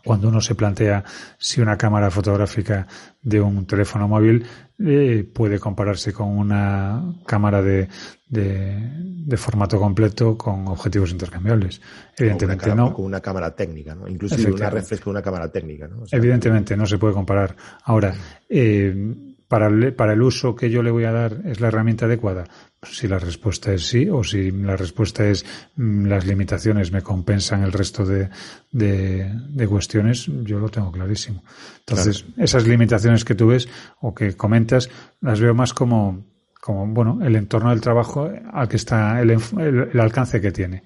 cuando uno se plantea si una cámara fotográfica de un teléfono móvil eh, puede compararse con una cámara de, de, formato completo con objetivos intercambiables. Evidentemente no. Con una cámara técnica, ¿no? Inclusive una reflex con una cámara técnica, ¿no? Evidentemente no se puede comparar. Ahora, eh, para el, para el uso que yo le voy a dar es la herramienta adecuada? Si la respuesta es sí, o si la respuesta es mm, las limitaciones me compensan el resto de, de, cuestiones, yo lo tengo clarísimo. Entonces, esas limitaciones que tú ves o que comentas, las veo más como, como bueno, el entorno del trabajo al que está, el, el alcance que tiene,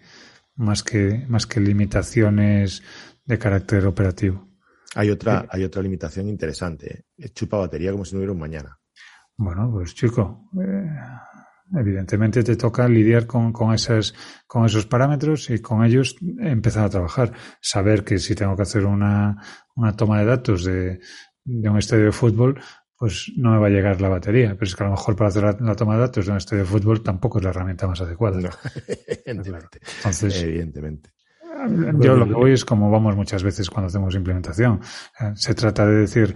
más que, más que limitaciones de carácter operativo. Hay otra, hay otra limitación interesante. ¿eh? Chupa batería como si no hubiera un mañana. Bueno, pues chico, eh, evidentemente te toca lidiar con, con, esas, con esos parámetros y con ellos empezar a trabajar. Saber que si tengo que hacer una, una toma de datos de, de un estadio de fútbol, pues no me va a llegar la batería. Pero es que a lo mejor para hacer la, toma de datos de un estadio de fútbol tampoco es la herramienta más adecuada. evidentemente. Entonces, evidentemente. Yo lo que voy es como vamos muchas veces cuando hacemos implementación. Eh, se trata de decir,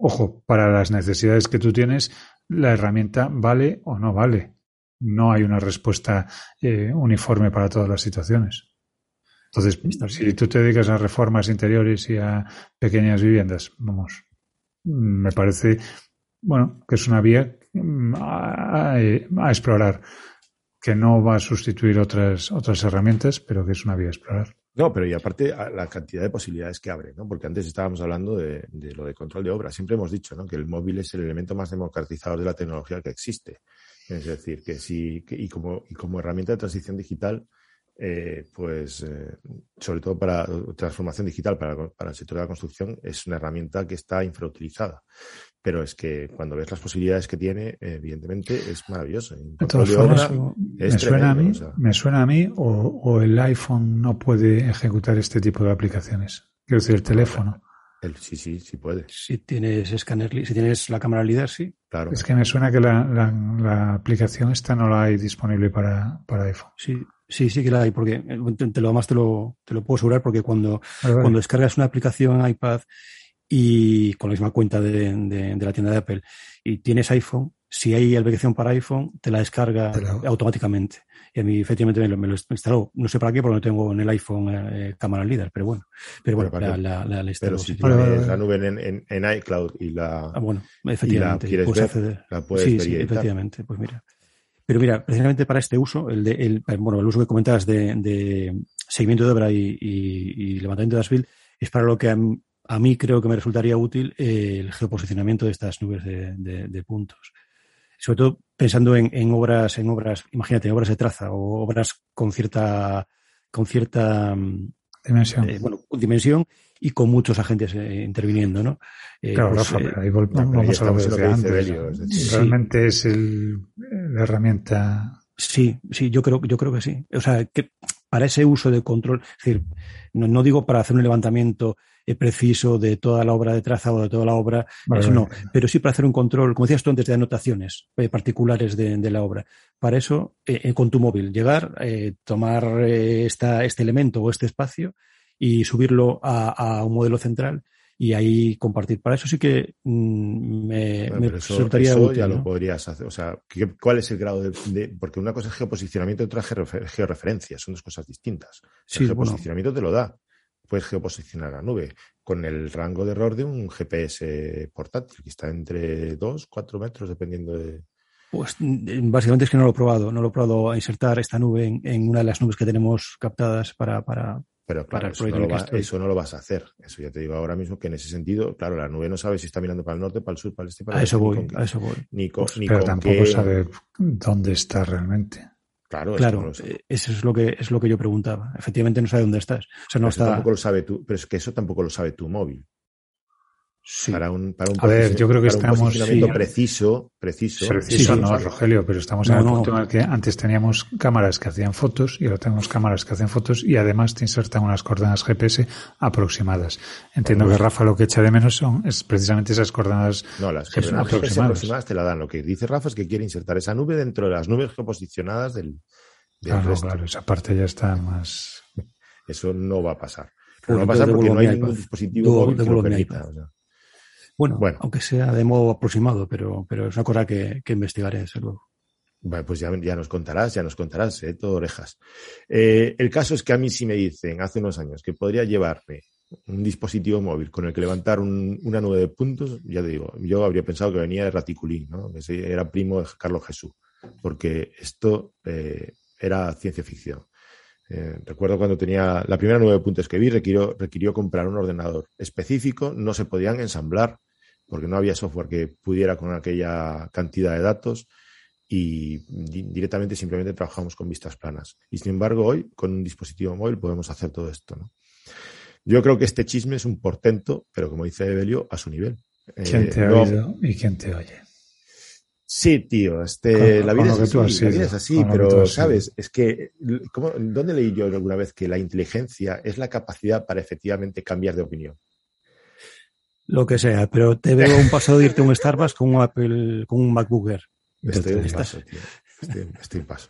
ojo, para las necesidades que tú tienes, la herramienta vale o no vale. No hay una respuesta eh, uniforme para todas las situaciones. Entonces, si tú te dedicas a reformas interiores y a pequeñas viviendas, vamos, me parece, bueno, que es una vía mm, a explorar que no va a sustituir otras, otras herramientas, pero que es una vía a explorar. No, pero y aparte la cantidad de posibilidades que abre, ¿no? Porque antes estábamos hablando de, lo de control de obra. Siempre hemos dicho, ¿no? Que el móvil es el elemento más democratizador de la tecnología que existe. Es decir, que sí, y, como, herramienta de transición digital, eh, pues eh, sobre todo para transformación digital para, para, el sector de la construcción, es una herramienta que está infrautilizada pero es que cuando ves las posibilidades que tiene, evidentemente es maravilloso. De todas formas, me, suena a mí, me suena a mí o, el iPhone no puede ejecutar este tipo de aplicaciones. Quiero decir, el teléfono. El, sí, sí, sí puede. Si tienes escáner, si tienes la cámara líder, sí. Claro. Es que me suena que la, la, aplicación esta no la hay disponible para, para iPhone. Sí, Sí, sí que la hay, porque te, lo más te lo, te lo puedo asegurar, porque cuando, cuando descargas una aplicación en iPad y con la misma cuenta de, de, la tienda de Apple y tienes iPhone, si hay aplicación para iPhone, te la descarga automáticamente. Y a mí efectivamente me lo, me lo, instaló. No sé para qué, porque no tengo en el iPhone eh, cámara líder, pero bueno. Pero bueno, la, la, la, la Pero si tienes la nube en, en, en, iCloud y la, ah, bueno, efectivamente, y la puedes ver, acceder. La puedes sí, sí, efectivamente. Pues mira. Pero mira, precisamente para este uso, el, de, el, bueno, el uso que comentabas de, de seguimiento de obra y, y, y levantamiento de asfil, es para lo que a mí creo que me resultaría útil eh, el geoposicionamiento de estas nubes de, puntos. Sobre todo pensando en, obras, en obras, imagínate, obras de traza o obras con cierta, con cierta mm, dimensión. Eh, bueno, dimensión y con muchos agentes eh, interviniendo, ¿no? claro, pues, Rafa, ahí vamos a lo que antes. Realmente es el, la herramienta. Sí, sí, yo creo, yo creo que sí. O sea, que para ese uso de control, es decir, no, no digo para hacer un levantamiento preciso de toda la obra de traza o de toda la obra, eso no, pero sí para hacer un control, como decías tú antes, de anotaciones eh, particulares de, de, la obra. Para eso, eh, con tu móvil, llegar, tomar esta, este elemento o este espacio y subirlo a, a, un modelo central y ahí compartir. Para eso sí que mm, me, me eso, resultaría eso útil, ya ¿no? lo podrías hacer. O sea, ¿qué- ¿cuál es el grado de, de- Porque una cosa es geoposicionamiento y otra georreferencia. Son dos cosas distintas. Sí, el bueno. geoposicionamiento te lo da. Puedes geoposicionar la nube con el rango de error de un GPS portátil, que está entre 2, 4 metros, dependiendo de. Pues mm, básicamente es que no lo he probado. No lo he probado a insertar esta nube en, en una de las nubes que tenemos captadas para, para Pero Para claro, el eso no, lo va- eso no lo vas a hacer. Eso ya te digo ahora mismo que en ese sentido, claro, la nube no sabe si está mirando para el norte, para el sur, para el este, para a el eso oeste, ni voy, con a eso voy. Ni con, ni Pero con tampoco qué- sabe dónde está realmente. Claro, no Claro, lo eh, eso es lo que es lo que yo preguntaba. Efectivamente no sabe dónde estás. O sea, no Pero eso está. tampoco lo sabe tú, pero es que eso tampoco lo sabe tu móvil. Sí. Para un, para un A ver, yo creo que estamos- posicionamiento sí. preciso, preciso. Preciso sí, no. Rogelio, pero estamos No, en el no. punto en el que antes teníamos cámaras que hacían fotos y ahora tenemos cámaras que hacen fotos y además te insertan unas coordenadas GPS aproximadas. Entiendo que Rafa lo que echa de menos son es precisamente esas coordenadas No, las que son coordenadas GPS aproximadas. aproximadas te la dan. Lo que dice Rafa es que quiere insertar esa nube dentro de las nubes geoposicionadas del, del Claro, resto. claro, esa parte ya está más. Eso no va a pasar. No va a pasar porque no hay ningún dispositivo móvil que lo permita. Bueno, Bueno. aunque sea de modo aproximado, pero, pero es una cosa que, que investigaré, desde luego. Bueno, pues ya, ya nos contarás, ya nos contarás, ¿eh? todo orejas. Eh, el caso es que a mí sí me dicen hace unos años que podría llevarme un dispositivo móvil con el que levantar un- una nube de puntos, ya te digo, yo habría pensado que venía de Raticulín, ¿no? que era primo de Carlos Jesús, porque esto eh, era ciencia ficción. Eh, recuerdo cuando tenía la primera nube de puntos que vi, requirió, requirió comprar un ordenador específico, no se podían ensamblar porque no había software que pudiera con aquella cantidad de datos y di- directamente simplemente trabajamos con vistas planas. Y sin embargo, hoy con un dispositivo móvil podemos hacer todo esto. ¿no? Yo creo que este chisme es un portento, pero como dice Evelio, a su nivel. ¿Quién Eh, te ha no- oído y quién te oye? Sí, tío, este, Con- la, vida es así, la vida es así, pero sabes, es que, ¿cómo- ¿dónde leí yo alguna vez que la inteligencia es la capacidad para efectivamente cambiar de opinión? Lo que sea, pero te veo un paso de irte a un Starbucks con un Apple, con un MacBook Air. Estoy en paso, tío. Estoy, estoy en paso.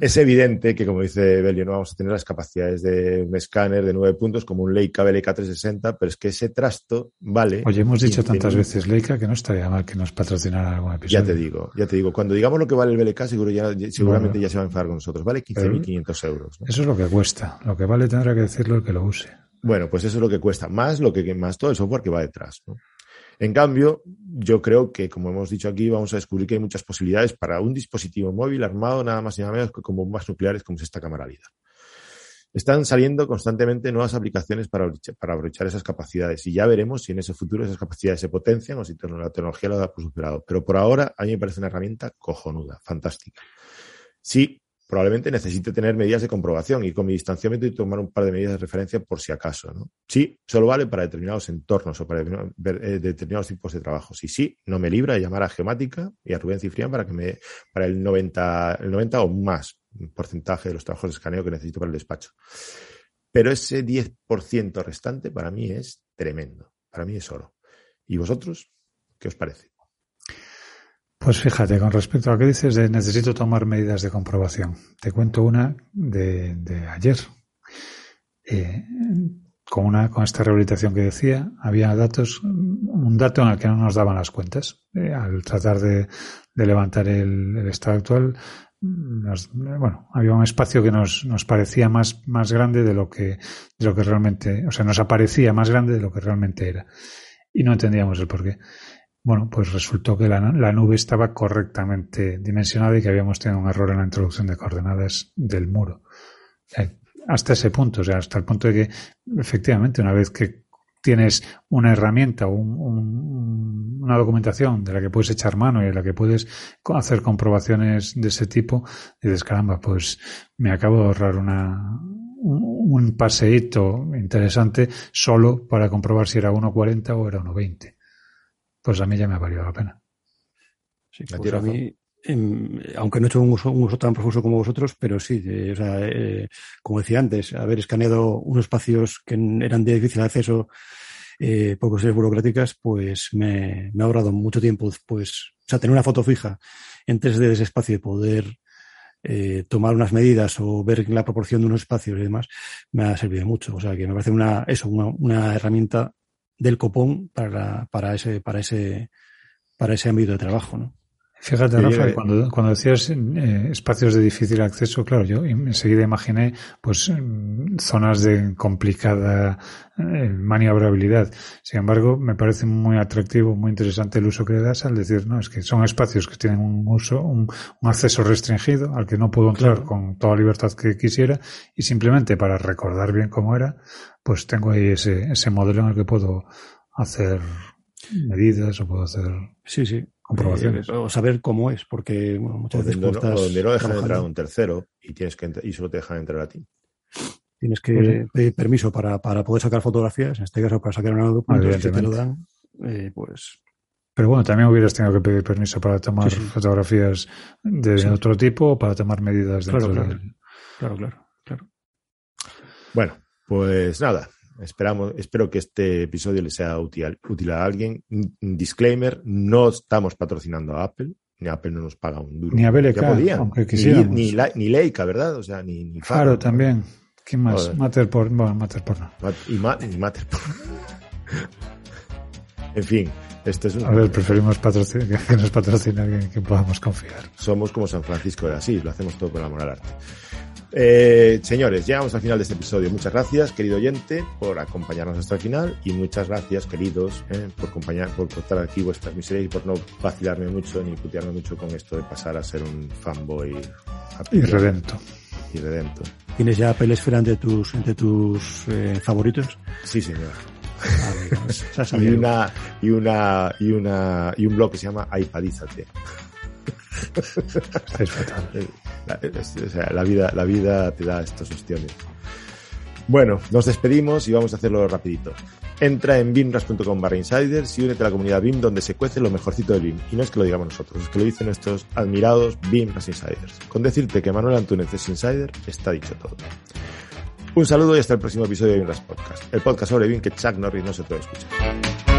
Es evidente que, como dice Belio, no vamos a tener las capacidades de un escáner de nueve puntos como un Leica BLK 360, pero es que ese trasto vale. Oye, hemos dicho 15.000. tantas veces, Leica, que no estaría mal que nos patrocinara algún episodio. Ya te digo, ya te digo. Cuando digamos lo que vale el BLK, seguro ya, seguramente Bueno. ya se va a enfadar con nosotros. Vale 15.500 euros. ¿no? Eso es lo que cuesta. Lo que vale tendrá que decirlo el que lo use. Bueno, pues eso es lo que cuesta, más lo que más todo el software que va detrás. ¿no? En cambio, yo creo que, como hemos dicho aquí, vamos a descubrir que hay muchas posibilidades para un dispositivo móvil armado nada más y nada menos que con bombas nucleares como es esta cámara LIDAR. Están saliendo constantemente nuevas aplicaciones para, para aprovechar esas capacidades y ya veremos si en ese futuro esas capacidades se potencian o si la tecnología lo da por superado. Pero por ahora a mí me parece una herramienta cojonuda, fantástica. Sí, probablemente necesite tener medidas de comprobación y con mi distanciamiento y tomar un par de medidas de referencia por si acaso. ¿no? Sí, solo vale para determinados entornos o para eh, determinados tipos de trabajo. Sí, sí, no me libra de llamar a Gemática y a Rubén Cifrián para que me para el 90, el 90 o más porcentaje de los trabajos de escaneo que necesito para el despacho. Pero ese 10% restante para mí es tremendo. Para mí es oro. ¿Y vosotros? ¿Qué os parece? Pues fíjate, con respecto a lo que dices de necesito tomar medidas de comprobación, te cuento una de, ayer. Eh, con, una, con esta rehabilitación que decía, había datos, un dato en el que no nos daban las cuentas. Eh, al tratar de, levantar el, el estado actual, nos- bueno, había un espacio que nos, nos parecía más, más grande de lo que, de lo que realmente, o sea, nos aparecía más grande de lo que realmente era. Y no entendíamos el porqué. Bueno, pues resultó que la, nube estaba correctamente dimensionada y que habíamos tenido un error en la introducción de coordenadas del muro. Eh, hasta ese punto, o sea, hasta el punto de que efectivamente una vez que tienes una herramienta un- un- una documentación de la que puedes echar mano y de la que puedes hacer comprobaciones de ese tipo, dices, caramba, pues me acabo de ahorrar una, un, un paseíto interesante solo para comprobar si era 1.40 o era 1.20. Pues a mí ya me ha valido la pena. Sí, ¿A pues a mí, aunque no he hecho un uso, un uso tan profuso como vosotros, pero sí, eh, o sea, eh, como decía antes, haber escaneado unos espacios que eran de difícil acceso eh, por cuestiones burocráticas, pues me, me ha ahorrado mucho tiempo. Pues, o sea, tener una foto fija en 3D de ese espacio y poder eh, tomar unas medidas o ver la proporción de unos espacios y demás, me ha servido mucho. O sea, que me parece una, eso, una, una herramienta del copón para, para ese, para ese, para ese ámbito de trabajo, ¿no? Fíjate, Rafa, cuando, cuando decías eh, espacios de difícil acceso, claro, yo enseguida imaginé pues zonas de complicada eh, maniobrabilidad. Sin embargo, me parece muy atractivo, muy interesante el uso que le das al decir, no, es que son espacios que tienen un uso, un, acceso restringido al que no puedo entrar con toda libertad que quisiera y simplemente para recordar bien cómo era, pues tengo ahí ese, ese modelo en el que puedo hacer medidas o puedo hacer sí, sí. comprobaciones. o saber cómo es, porque muchas veces no, donde no dejan entrar a un tercero y tienes que y solo te dejan entrar a ti. Tienes que pedir permiso para, para poder sacar fotografías, en este caso para sacar una documento, si te lo dan, eh, pues pero bueno, también hubieras tenido que pedir permiso para tomar fotografías de otro tipo o para tomar medidas dentro claro, claro. Claro, claro, claro. Bueno, pues nada, Esperamos, espero que este episodio le sea útil, útil a alguien. disclaimer, no estamos patrocinando a Apple, ni Apple no nos paga un duro. Ni a BLK, aunque quisiéramos. Ni, ni, ni, Leica, ¿verdad? O sea, ni, ni Faro. también. ¿Quién más? Matterport, bueno, Matterport no. y, ma, y en fin, este es un... A ver, preferimos patrocinar, que nos patrocine alguien en quien podamos confiar. Somos como San Francisco de Asís, lo hacemos todo por amor al arte. Eh, señores, llegamos al final de este episodio. Muchas gracias, querido oyente, por acompañarnos hasta el final y muchas gracias, queridos, eh, por acompañar, por estar aquí vuestras miserias y por no vacilarme mucho ni putearme mucho con esto de pasar a ser un fanboy irredento. Irredento. ¿Tienes ya Apple Esfera entre tus, entre tus eh, favoritos? Sí, señor. Ah, y una y una y una y un blog que se llama iPadízate. es fatal. La, vida, la vida te da estas opciones. Bueno, nos despedimos y vamos a hacerlo rapidito. Entra en bimras.com barra insiders y únete a la comunidad BIM donde se cuece lo mejorcito del BIM. Y no es que lo digamos nosotros, es que lo dicen nuestros admirados BIMras Insiders. Con decirte que Manuel Antúnez es Insider, está dicho todo. Un saludo y hasta el próximo episodio de BIMras Podcast, el podcast sobre BIM que Chuck Norris no se puede escuchar.